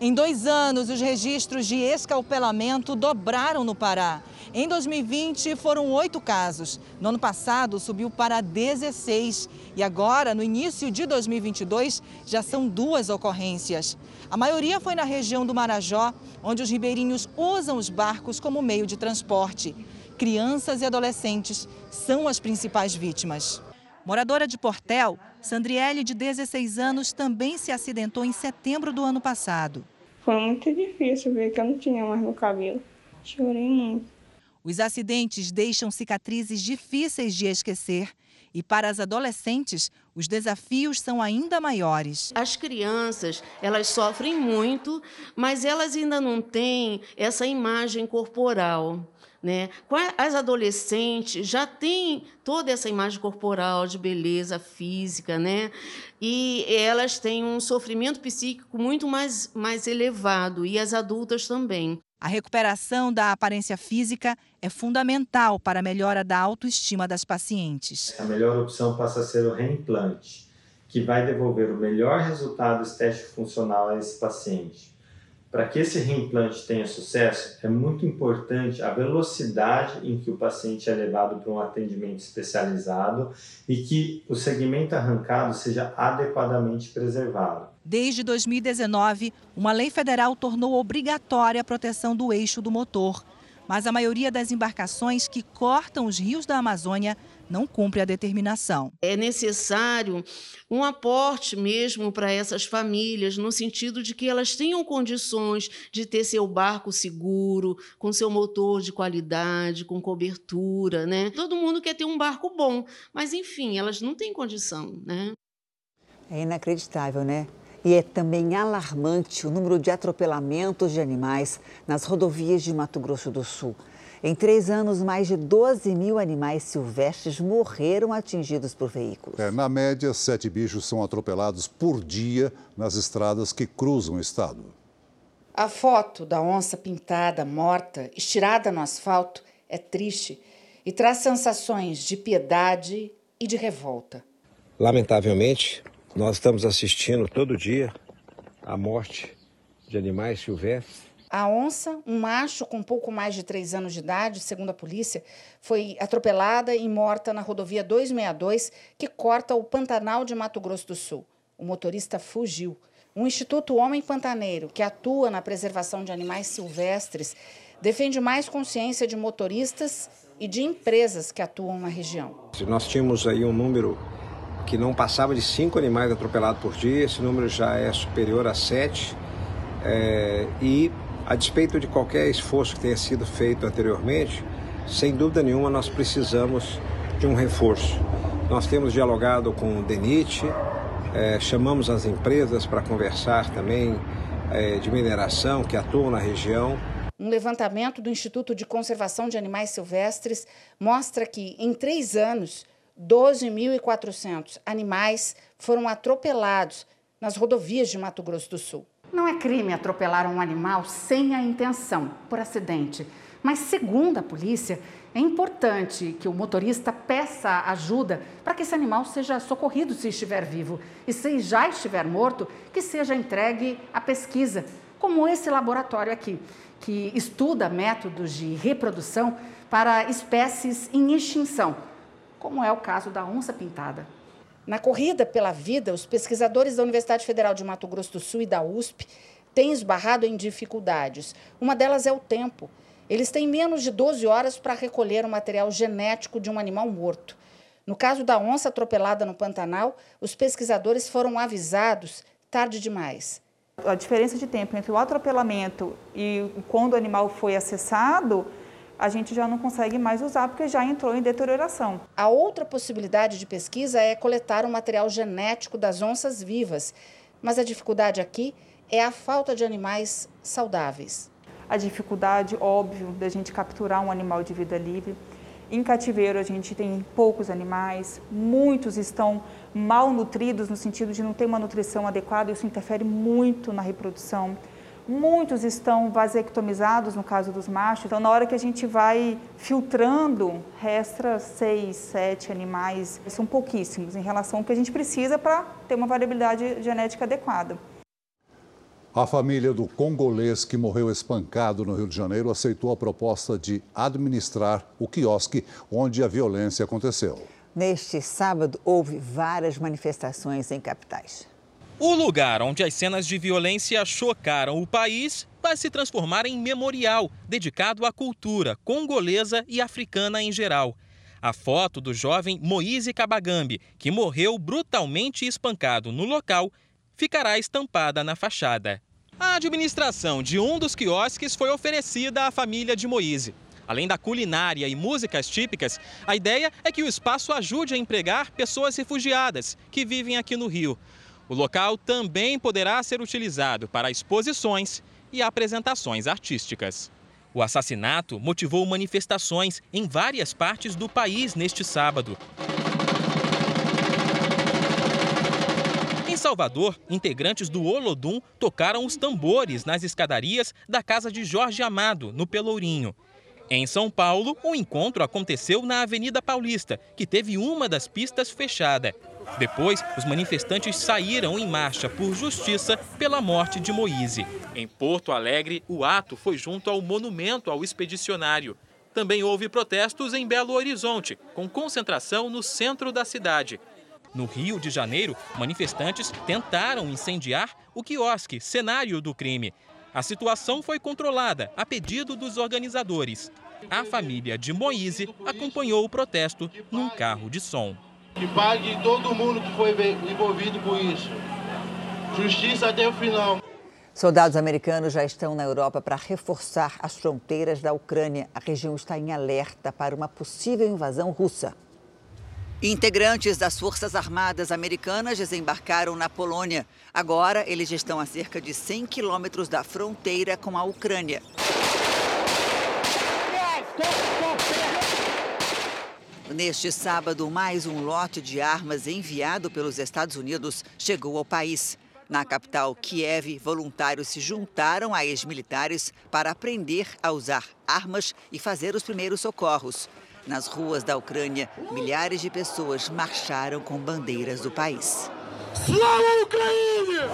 Em dois anos, os registros de escalpelamento dobraram no Pará. Em 2020, foram oito casos. No ano passado, subiu para 16. E agora, no início de 2022, já são duas ocorrências. A maioria foi na região do Marajó, onde os ribeirinhos usam os barcos como meio de transporte crianças e adolescentes são as principais vítimas. Moradora de Portel, Sandriele, de 16 anos, também se acidentou em setembro do ano passado. Foi muito difícil ver que eu não tinha mais no cabelo. Chorei muito. Os acidentes deixam cicatrizes difíceis de esquecer. E para as adolescentes, os desafios são ainda maiores. As crianças, elas sofrem muito, mas elas ainda não têm essa imagem corporal. Né? As adolescentes já têm toda essa imagem corporal de beleza física, né? e elas têm um sofrimento psíquico muito mais, mais elevado, e as adultas também. A recuperação da aparência física é fundamental para a melhora da autoestima das pacientes. A melhor opção passa a ser o reimplante, que vai devolver o melhor resultado estético funcional a esse paciente. Para que esse reimplante tenha sucesso, é muito importante a velocidade em que o paciente é levado para um atendimento especializado e que o segmento arrancado seja adequadamente preservado. Desde 2019, uma lei federal tornou obrigatória a proteção do eixo do motor. Mas a maioria das embarcações que cortam os rios da Amazônia não cumpre a determinação. É necessário um aporte mesmo para essas famílias, no sentido de que elas tenham condições de ter seu barco seguro, com seu motor de qualidade, com cobertura, né? Todo mundo quer ter um barco bom, mas enfim, elas não têm condição, né? É inacreditável, né? E é também alarmante o número de atropelamentos de animais nas rodovias de Mato Grosso do Sul. Em três anos, mais de 12 mil animais silvestres morreram atingidos por veículos. É, na média, sete bichos são atropelados por dia nas estradas que cruzam o estado. A foto da onça pintada, morta, estirada no asfalto, é triste e traz sensações de piedade e de revolta. Lamentavelmente, nós estamos assistindo todo dia a morte de animais silvestres a onça, um macho com pouco mais de três anos de idade, segundo a polícia, foi atropelada e morta na rodovia 262, que corta o Pantanal de Mato Grosso do Sul. O motorista fugiu. O Instituto Homem Pantaneiro, que atua na preservação de animais silvestres, defende mais consciência de motoristas e de empresas que atuam na região. Nós tínhamos aí um número que não passava de cinco animais atropelados por dia, esse número já é superior a sete. É, e a despeito de qualquer esforço que tenha sido feito anteriormente, sem dúvida nenhuma nós precisamos de um reforço. Nós temos dialogado com o DENIT, é, chamamos as empresas para conversar também é, de mineração que atuam na região. Um levantamento do Instituto de Conservação de Animais Silvestres mostra que, em três anos, 12.400 animais foram atropelados nas rodovias de Mato Grosso do Sul. Não é crime atropelar um animal sem a intenção, por acidente. Mas, segundo a polícia, é importante que o motorista peça ajuda para que esse animal seja socorrido se estiver vivo. E se já estiver morto, que seja entregue à pesquisa, como esse laboratório aqui, que estuda métodos de reprodução para espécies em extinção, como é o caso da onça pintada. Na corrida pela vida, os pesquisadores da Universidade Federal de Mato Grosso do Sul e da USP têm esbarrado em dificuldades. Uma delas é o tempo. Eles têm menos de 12 horas para recolher o material genético de um animal morto. No caso da onça atropelada no Pantanal, os pesquisadores foram avisados tarde demais. A diferença de tempo entre o atropelamento e quando o animal foi acessado a gente já não consegue mais usar porque já entrou em deterioração. A outra possibilidade de pesquisa é coletar o material genético das onças vivas, mas a dificuldade aqui é a falta de animais saudáveis. A dificuldade, óbvio, da gente capturar um animal de vida livre. Em cativeiro a gente tem poucos animais, muitos estão mal nutridos no sentido de não ter uma nutrição adequada, isso interfere muito na reprodução. Muitos estão vasectomizados, no caso dos machos. Então, na hora que a gente vai filtrando, resta seis, sete animais. São pouquíssimos em relação ao que a gente precisa para ter uma variabilidade genética adequada. A família do congolês que morreu espancado no Rio de Janeiro aceitou a proposta de administrar o quiosque onde a violência aconteceu. Neste sábado, houve várias manifestações em capitais. O lugar onde as cenas de violência chocaram o país vai se transformar em memorial dedicado à cultura congolesa e africana em geral. A foto do jovem Moise Kabagambi, que morreu brutalmente espancado no local, ficará estampada na fachada. A administração de um dos quiosques foi oferecida à família de Moise. Além da culinária e músicas típicas, a ideia é que o espaço ajude a empregar pessoas refugiadas que vivem aqui no Rio. O local também poderá ser utilizado para exposições e apresentações artísticas. O assassinato motivou manifestações em várias partes do país neste sábado. Em Salvador, integrantes do Olodum tocaram os tambores nas escadarias da casa de Jorge Amado, no Pelourinho. Em São Paulo, o encontro aconteceu na Avenida Paulista, que teve uma das pistas fechada. Depois, os manifestantes saíram em marcha por justiça pela morte de Moise. Em Porto Alegre, o ato foi junto ao monumento ao expedicionário. Também houve protestos em Belo Horizonte, com concentração no centro da cidade. No Rio de Janeiro, manifestantes tentaram incendiar o quiosque, cenário do crime. A situação foi controlada a pedido dos organizadores. A família de Moise acompanhou o protesto num carro de som que pague todo mundo que foi envolvido com isso. Justiça até o final. Soldados americanos já estão na Europa para reforçar as fronteiras da Ucrânia. A região está em alerta para uma possível invasão russa. Integrantes das Forças Armadas Americanas desembarcaram na Polônia. Agora, eles estão a cerca de 100 quilômetros da fronteira com a Ucrânia. Neste sábado, mais um lote de armas enviado pelos Estados Unidos chegou ao país. Na capital, Kiev, voluntários se juntaram a ex-militares para aprender a usar armas e fazer os primeiros socorros. Nas ruas da Ucrânia, milhares de pessoas marcharam com bandeiras do país. Slava Ucrânia!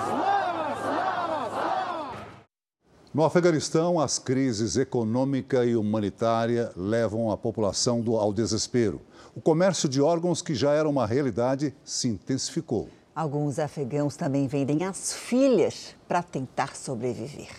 No Afeganistão, as crises econômica e humanitária levam a população ao desespero. O comércio de órgãos, que já era uma realidade, se intensificou. Alguns afegãos também vendem as filhas para tentar sobreviver.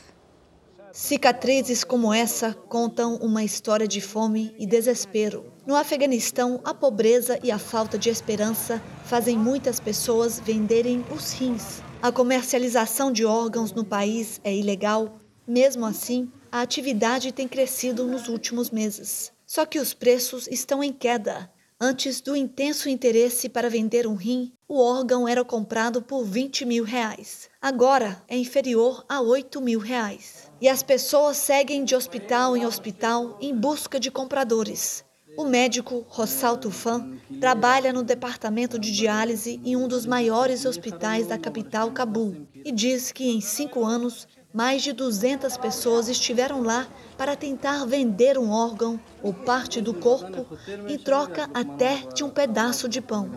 Cicatrizes como essa contam uma história de fome e desespero. No Afeganistão, a pobreza e a falta de esperança fazem muitas pessoas venderem os rins. A comercialização de órgãos no país é ilegal mesmo assim, a atividade tem crescido nos últimos meses. Só que os preços estão em queda. Antes do intenso interesse para vender um rim, o órgão era comprado por 20 mil reais. Agora é inferior a 8 mil reais. E as pessoas seguem de hospital em hospital em busca de compradores. O médico Rossal Tufan trabalha no departamento de diálise em um dos maiores hospitais da capital, Cabul, e diz que em cinco anos mais de 200 pessoas estiveram lá para tentar vender um órgão ou parte do corpo em troca até de um pedaço de pão.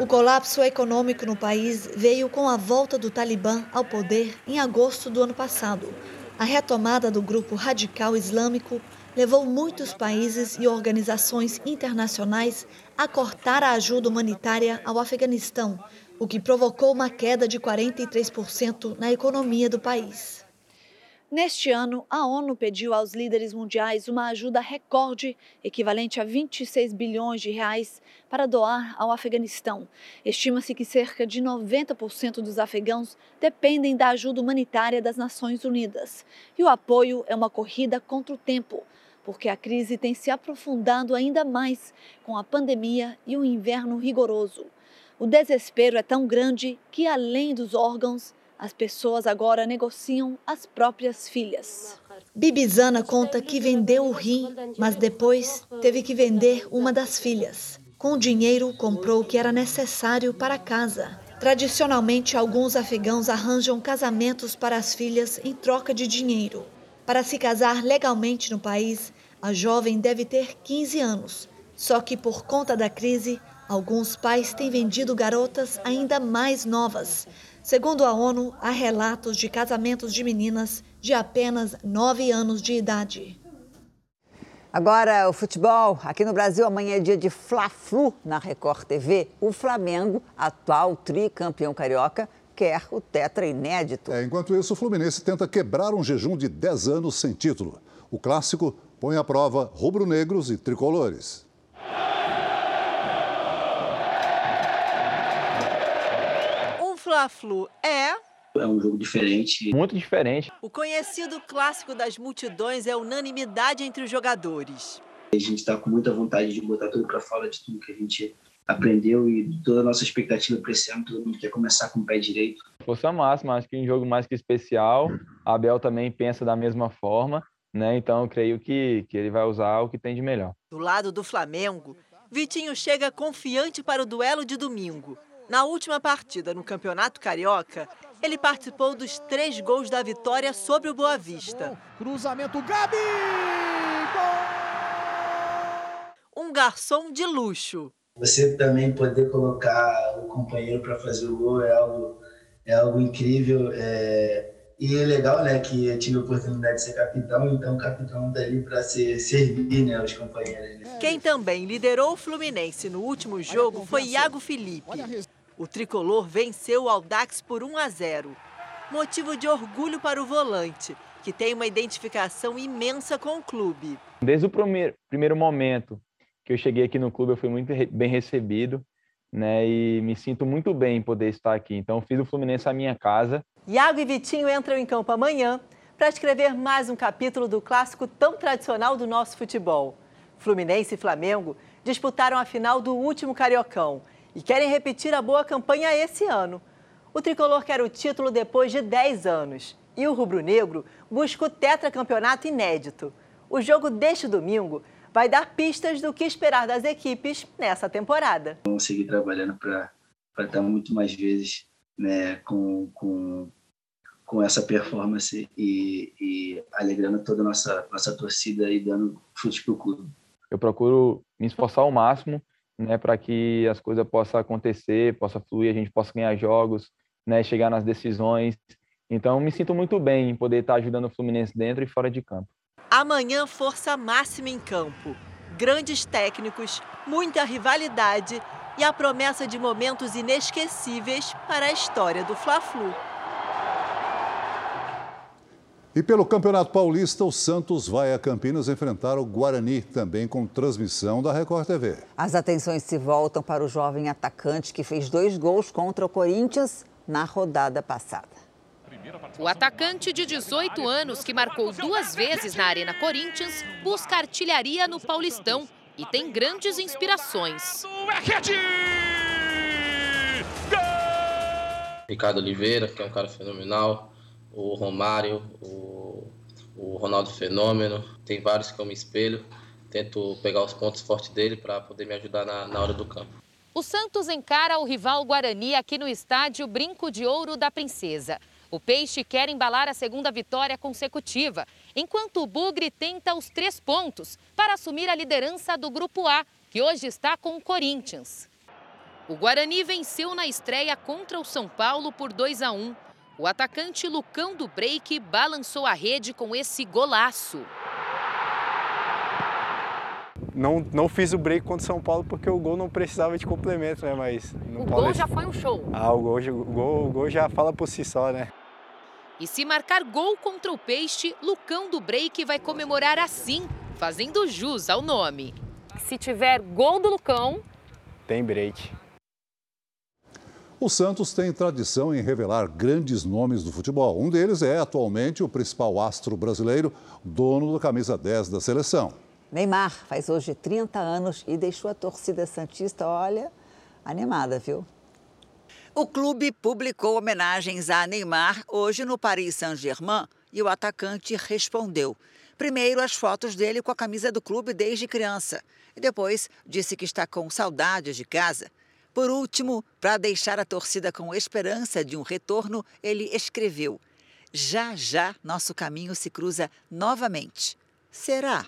O colapso econômico no país veio com a volta do Talibã ao poder em agosto do ano passado. A retomada do grupo radical islâmico levou muitos países e organizações internacionais a cortar a ajuda humanitária ao Afeganistão, o que provocou uma queda de 43% na economia do país. Neste ano, a ONU pediu aos líderes mundiais uma ajuda recorde, equivalente a 26 bilhões de reais, para doar ao Afeganistão. Estima-se que cerca de 90% dos afegãos dependem da ajuda humanitária das Nações Unidas. E o apoio é uma corrida contra o tempo, porque a crise tem se aprofundado ainda mais com a pandemia e o inverno rigoroso. O desespero é tão grande que, além dos órgãos, as pessoas agora negociam as próprias filhas. Bibizana conta que vendeu o rim, mas depois teve que vender uma das filhas. Com o dinheiro, comprou o que era necessário para casa. Tradicionalmente, alguns afegãos arranjam casamentos para as filhas em troca de dinheiro. Para se casar legalmente no país, a jovem deve ter 15 anos. Só que por conta da crise, Alguns pais têm vendido garotas ainda mais novas. Segundo a ONU, há relatos de casamentos de meninas de apenas 9 anos de idade. Agora, o futebol. Aqui no Brasil, amanhã é dia de Fla-Flu na Record TV. O Flamengo, atual tricampeão carioca, quer o tetra inédito. É, enquanto isso, o Fluminense tenta quebrar um jejum de 10 anos sem título. O clássico põe à prova rubro-negros e tricolores. Fla-Flu é é um jogo diferente. Muito diferente. O conhecido clássico das multidões é unanimidade entre os jogadores. A gente está com muita vontade de botar tudo para fora de tudo que a gente aprendeu e toda a nossa expectativa para esse ano, todo mundo quer começar com o pé direito. Força máxima, acho que em jogo mais que especial, a Abel também pensa da mesma forma, né? Então eu creio que, que ele vai usar o que tem de melhor. Do lado do Flamengo, Vitinho chega confiante para o duelo de domingo. Na última partida no Campeonato Carioca, ele participou dos três gols da vitória sobre o Boa Vista. Cruzamento, Gabi! Gol! Um garçom de luxo. Você também poder colocar o companheiro para fazer o gol é algo, é algo incrível. É... E é legal, né, que eu tive a oportunidade de ser capitão, então o capitão tá ali para servir, né, os companheiros. Né? Quem também liderou o Fluminense no último jogo foi Iago Felipe. O tricolor venceu o Aldax por 1 a 0. Motivo de orgulho para o volante, que tem uma identificação imensa com o clube. Desde o primeiro, primeiro momento que eu cheguei aqui no clube, eu fui muito bem recebido, né? E me sinto muito bem em poder estar aqui. Então, fiz o Fluminense a minha casa. Iago e Vitinho entram em campo amanhã para escrever mais um capítulo do clássico tão tradicional do nosso futebol. Fluminense e Flamengo disputaram a final do último Cariocão e querem repetir a boa campanha esse ano. O tricolor quer o título depois de 10 anos e o rubro-negro busca o tetracampeonato inédito. O jogo deste domingo vai dar pistas do que esperar das equipes nessa temporada. Vamos seguir trabalhando para estar muito mais vezes né, com, com, com essa performance e, e alegrando toda a nossa, nossa torcida e dando frutos para o clube. Eu procuro me esforçar ao máximo né, para que as coisas possam acontecer, possa fluir, a gente possa ganhar jogos, né, chegar nas decisões. Então, me sinto muito bem em poder estar ajudando o Fluminense dentro e fora de campo. Amanhã, força máxima em campo. Grandes técnicos, muita rivalidade e a promessa de momentos inesquecíveis para a história do Fla-Flu. E pelo Campeonato Paulista, o Santos vai a Campinas enfrentar o Guarani, também com transmissão da Record TV. As atenções se voltam para o jovem atacante que fez dois gols contra o Corinthians na rodada passada. O atacante de 18 anos, que marcou duas vezes na Arena Corinthians, busca artilharia no Paulistão e tem grandes inspirações. Ricardo Oliveira, que é um cara fenomenal o Romário, o, o Ronaldo Fenômeno, tem vários que eu me espelho. tento pegar os pontos fortes dele para poder me ajudar na, na hora do campo. O Santos encara o rival Guarani aqui no estádio Brinco de Ouro da Princesa. O Peixe quer embalar a segunda vitória consecutiva, enquanto o Bugre tenta os três pontos para assumir a liderança do Grupo A, que hoje está com o Corinthians. O Guarani venceu na estreia contra o São Paulo por 2 a 1. O atacante Lucão do Break balançou a rede com esse golaço. Não, não fiz o break contra o São Paulo porque o gol não precisava de complemento, né? Mas o gol já foi um show. Ah, o gol, o, gol, o gol já fala por si só, né? E se marcar gol contra o Peixe, Lucão do Break vai comemorar assim, fazendo jus ao nome. Se tiver gol do Lucão, tem break. O Santos tem tradição em revelar grandes nomes do futebol. Um deles é atualmente o principal astro brasileiro, dono da camisa 10 da seleção. Neymar faz hoje 30 anos e deixou a torcida Santista, olha, animada, viu? O clube publicou homenagens a Neymar hoje no Paris Saint-Germain e o atacante respondeu. Primeiro, as fotos dele com a camisa do clube desde criança. E depois, disse que está com saudades de casa. Por último, para deixar a torcida com esperança de um retorno, ele escreveu: Já já nosso caminho se cruza novamente. Será?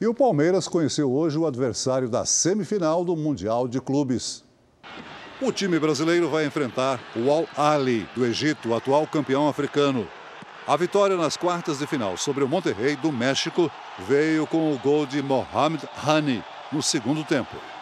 E o Palmeiras conheceu hoje o adversário da semifinal do Mundial de Clubes. O time brasileiro vai enfrentar o Al Ali do Egito, atual campeão africano. A vitória nas quartas de final sobre o Monterrey do México veio com o gol de Mohamed Hani no segundo tempo.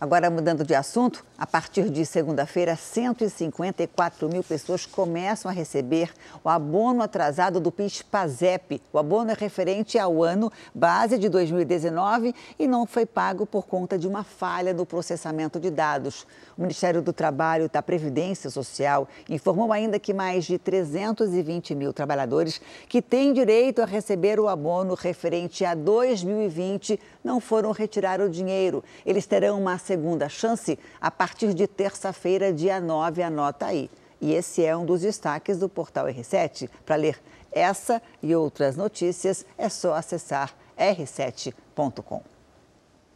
Agora, mudando de assunto, a partir de segunda-feira, 154 mil pessoas começam a receber o abono atrasado do PIS-PASEP. O abono é referente ao ano base de 2019 e não foi pago por conta de uma falha no processamento de dados. O Ministério do Trabalho e da Previdência Social informou ainda que mais de 320 mil trabalhadores que têm direito a receber o abono referente a 2020 não foram retirar o dinheiro. Eles terão uma segunda chance a partir de terça-feira, dia 9, anota aí. E esse é um dos destaques do portal R7. Para ler essa e outras notícias, é só acessar r7.com.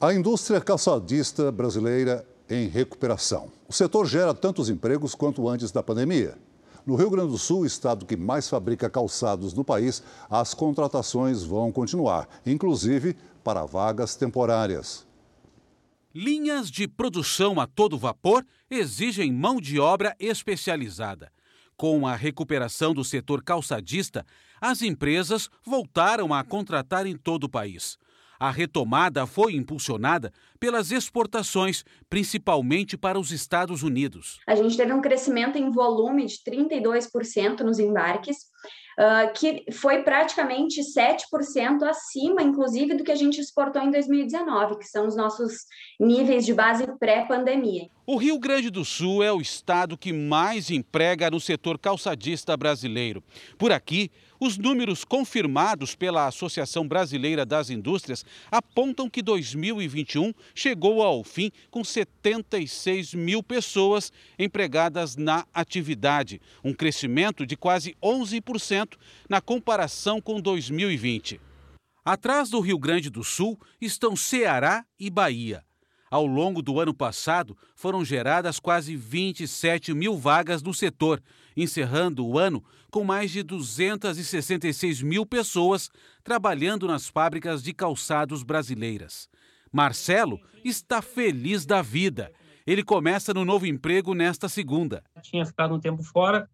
A indústria calçadista brasileira em recuperação. O setor gera tantos empregos quanto antes da pandemia. No Rio Grande do Sul, estado que mais fabrica calçados no país, as contratações vão continuar, inclusive para vagas temporárias. Linhas de produção a todo vapor exigem mão de obra especializada. Com a recuperação do setor calçadista, as empresas voltaram a contratar em todo o país. A retomada foi impulsionada pelas exportações, principalmente para os Estados Unidos. A gente teve um crescimento em volume de 32% nos embarques, uh, que foi praticamente 7% acima, inclusive, do que a gente exportou em 2019, que são os nossos níveis de base pré-pandemia. O Rio Grande do Sul é o estado que mais emprega no setor calçadista brasileiro. Por aqui, os números confirmados pela Associação Brasileira das Indústrias apontam que 2021 chegou ao fim com 76 mil pessoas empregadas na atividade, um crescimento de quase 11% na comparação com 2020. Atrás do Rio Grande do Sul estão Ceará e Bahia. Ao longo do ano passado, foram geradas quase 27 mil vagas no setor, encerrando o ano com mais de 266 mil pessoas trabalhando nas fábricas de calçados brasileiras. Marcelo está feliz da vida. Ele começa no novo emprego nesta segunda. Tinha ficado um tempo fora,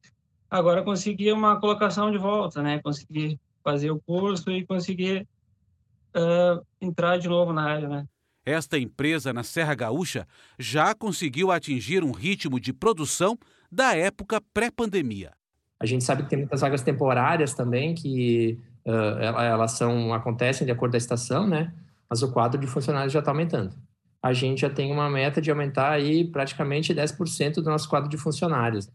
agora consegui uma colocação de volta, né? Consegui fazer o curso e consegui uh, entrar de novo na área, né? Esta empresa na Serra Gaúcha já conseguiu atingir um ritmo de produção da época pré-pandemia. A gente sabe que tem muitas vagas temporárias também que uh, elas são acontecem de acordo com a estação, né? Mas o quadro de funcionários já está aumentando. A gente já tem uma meta de aumentar aí praticamente 10% do nosso quadro de funcionários.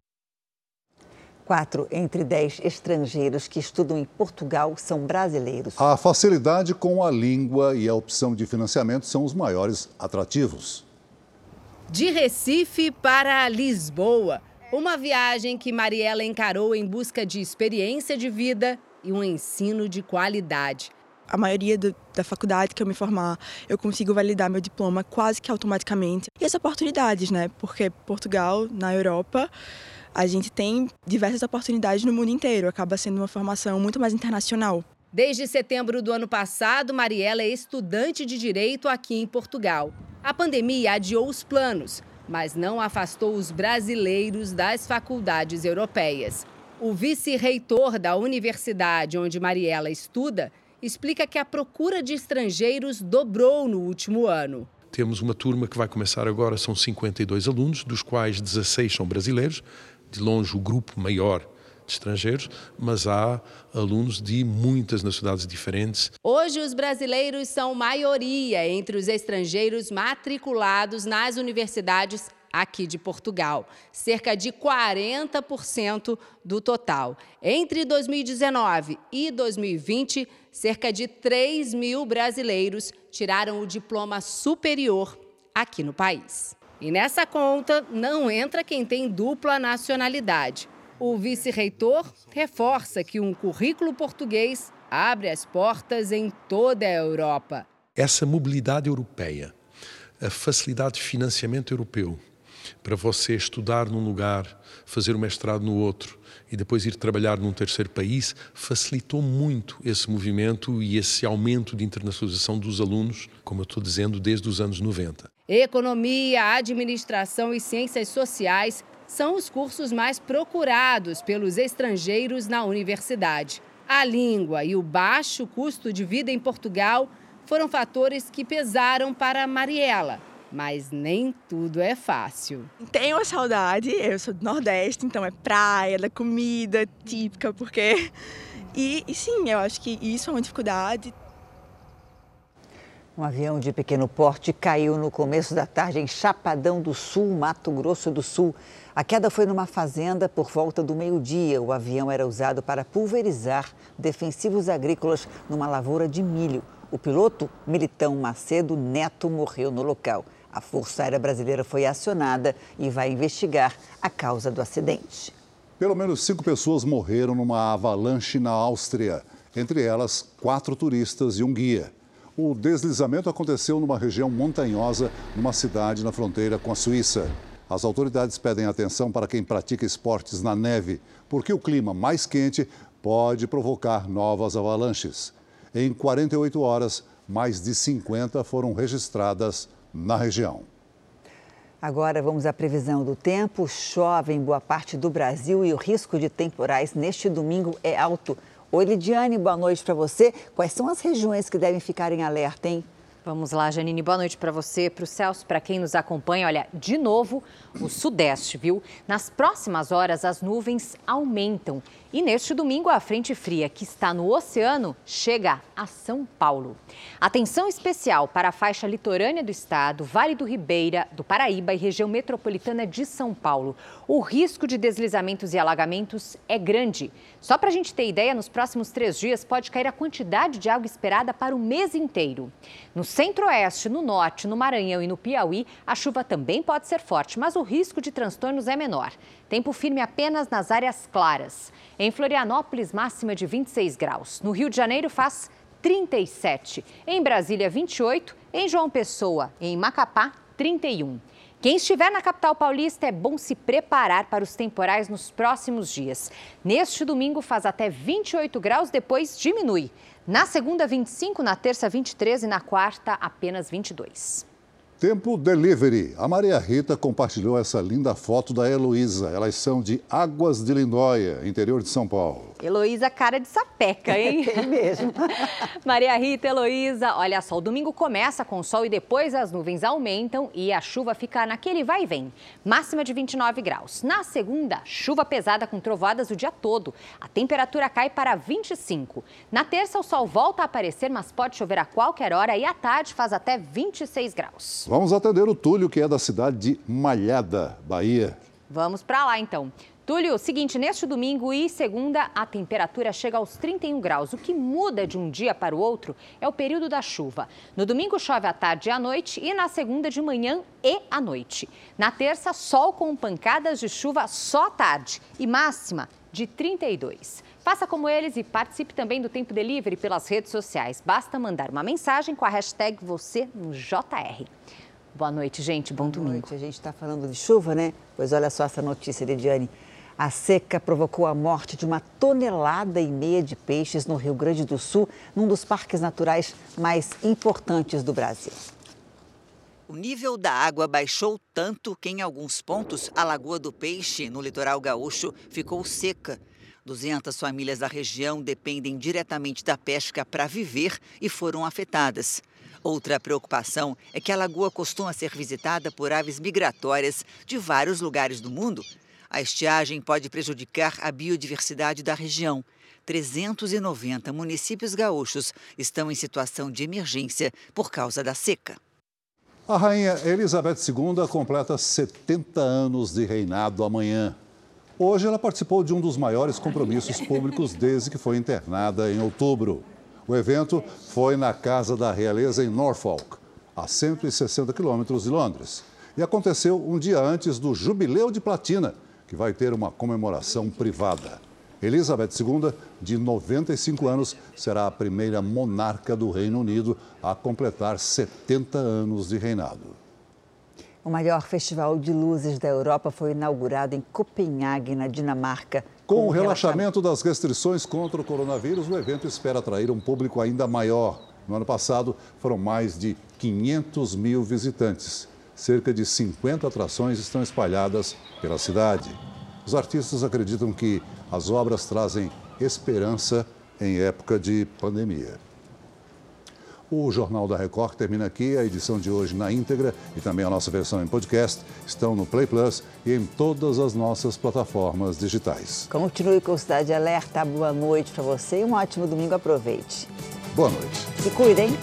Quatro entre dez estrangeiros que estudam em Portugal são brasileiros. A facilidade com a língua e a opção de financiamento são os maiores atrativos. De Recife para Lisboa, uma viagem que Mariela encarou em busca de experiência de vida e um ensino de qualidade. A maioria do, da faculdade que eu me formar, eu consigo validar meu diploma quase que automaticamente. E as oportunidades, né? Porque Portugal, na Europa, a gente tem diversas oportunidades no mundo inteiro. Acaba sendo uma formação muito mais internacional. Desde setembro do ano passado, Mariela é estudante de direito aqui em Portugal. A pandemia adiou os planos, mas não afastou os brasileiros das faculdades europeias. O vice-reitor da universidade onde Mariela estuda explica que a procura de estrangeiros dobrou no último ano. Temos uma turma que vai começar agora, são 52 alunos, dos quais 16 são brasileiros, de longe o grupo maior de estrangeiros, mas há alunos de muitas nacionalidades diferentes. Hoje, os brasileiros são maioria entre os estrangeiros matriculados nas universidades aqui de Portugal, cerca de 40% do total. Entre 2019 e 2020, cerca de 3 mil brasileiros tiraram o diploma superior aqui no país. E nessa conta não entra quem tem dupla nacionalidade. O vice-reitor reforça que um currículo português abre as portas em toda a Europa. Essa mobilidade europeia, a facilidade de financiamento europeu, para você estudar num lugar, fazer o mestrado no outro e depois ir trabalhar num terceiro país, facilitou muito esse movimento e esse aumento de internacionalização dos alunos, como eu estou dizendo, desde os anos 90. Economia, administração e ciências sociais são os cursos mais procurados pelos estrangeiros na universidade. A língua e o baixo custo de vida em Portugal foram fatores que pesaram para Mariela. Mas nem tudo é fácil. Tenho uma saudade, eu sou do Nordeste, então é praia, da comida típica, porque. E, e sim, eu acho que isso é uma dificuldade. Um avião de pequeno porte caiu no começo da tarde em Chapadão do Sul, Mato Grosso do Sul. A queda foi numa fazenda por volta do meio-dia. O avião era usado para pulverizar defensivos agrícolas numa lavoura de milho. O piloto, Militão Macedo Neto, morreu no local. A Força Aérea Brasileira foi acionada e vai investigar a causa do acidente. Pelo menos cinco pessoas morreram numa avalanche na Áustria, entre elas quatro turistas e um guia. O deslizamento aconteceu numa região montanhosa, numa cidade na fronteira com a Suíça. As autoridades pedem atenção para quem pratica esportes na neve, porque o clima mais quente pode provocar novas avalanches. Em 48 horas, mais de 50 foram registradas na região. Agora vamos à previsão do tempo. Chove em boa parte do Brasil e o risco de temporais neste domingo é alto. Oi, Lidiane, boa noite para você. Quais são as regiões que devem ficar em alerta, hein? Vamos lá, Janine. Boa noite para você, para o Celso, para quem nos acompanha. Olha, de novo, o Sudeste, viu? Nas próximas horas, as nuvens aumentam. E neste domingo, a frente fria que está no oceano chega a São Paulo. Atenção especial para a faixa litorânea do estado, Vale do Ribeira, do Paraíba e região metropolitana de São Paulo. O risco de deslizamentos e alagamentos é grande. Só para a gente ter ideia, nos próximos três dias pode cair a quantidade de água esperada para o mês inteiro. Centro-oeste, no norte, no Maranhão e no Piauí, a chuva também pode ser forte, mas o risco de transtornos é menor. Tempo firme apenas nas áreas claras. Em Florianópolis, máxima de 26 graus. No Rio de Janeiro, faz 37. Em Brasília, 28. Em João Pessoa, em Macapá, 31. Quem estiver na capital paulista é bom se preparar para os temporais nos próximos dias. Neste domingo faz até 28 graus, depois diminui. Na segunda, 25, na terça, 23 e na quarta, apenas 22. Tempo Delivery. A Maria Rita compartilhou essa linda foto da Heloísa. Elas são de Águas de Lindóia, interior de São Paulo. Heloísa, cara de sapeca, hein? É mesmo. Maria Rita, Heloísa, olha só, o domingo começa com sol e depois as nuvens aumentam e a chuva fica naquele vai e vem. Máxima de 29 graus. Na segunda, chuva pesada com trovoadas o dia todo. A temperatura cai para 25. Na terça, o sol volta a aparecer, mas pode chover a qualquer hora e à tarde faz até 26 graus. Vamos atender o Túlio, que é da cidade de Malhada, Bahia. Vamos para lá então. Túlio, seguinte, neste domingo e segunda a temperatura chega aos 31 graus. O que muda de um dia para o outro é o período da chuva. No domingo chove à tarde e à noite e na segunda de manhã e à noite. Na terça, sol com pancadas de chuva só à tarde e máxima de 32. Faça como eles e participe também do Tempo Delivery pelas redes sociais. Basta mandar uma mensagem com a hashtag você no JR. Boa noite, gente. Bom Boa domingo. Noite. A gente está falando de chuva, né? Pois olha só essa notícia, Lidiane. A seca provocou a morte de uma tonelada e meia de peixes no Rio Grande do Sul, num dos parques naturais mais importantes do Brasil. O nível da água baixou tanto que, em alguns pontos, a Lagoa do Peixe, no litoral gaúcho, ficou seca. 200 famílias da região dependem diretamente da pesca para viver e foram afetadas. Outra preocupação é que a lagoa costuma ser visitada por aves migratórias de vários lugares do mundo. A estiagem pode prejudicar a biodiversidade da região. 390 municípios gaúchos estão em situação de emergência por causa da seca. A rainha Elizabeth II completa 70 anos de reinado amanhã. Hoje ela participou de um dos maiores compromissos públicos desde que foi internada em outubro. O evento foi na Casa da Realeza em Norfolk, a 160 quilômetros de Londres. E aconteceu um dia antes do Jubileu de Platina, que vai ter uma comemoração privada. Elizabeth II, de 95 anos, será a primeira monarca do Reino Unido a completar 70 anos de reinado. O maior festival de luzes da Europa foi inaugurado em Copenhague, na Dinamarca. Com o relaxamento das restrições contra o coronavírus, o evento espera atrair um público ainda maior. No ano passado, foram mais de 500 mil visitantes. Cerca de 50 atrações estão espalhadas pela cidade. Os artistas acreditam que as obras trazem esperança em época de pandemia. O Jornal da Record termina aqui. A edição de hoje na íntegra e também a nossa versão em podcast estão no Play Plus e em todas as nossas plataformas digitais. Continue com o Cidade Alerta. Boa noite para você e um ótimo domingo. Aproveite. Boa noite. Se cuidem.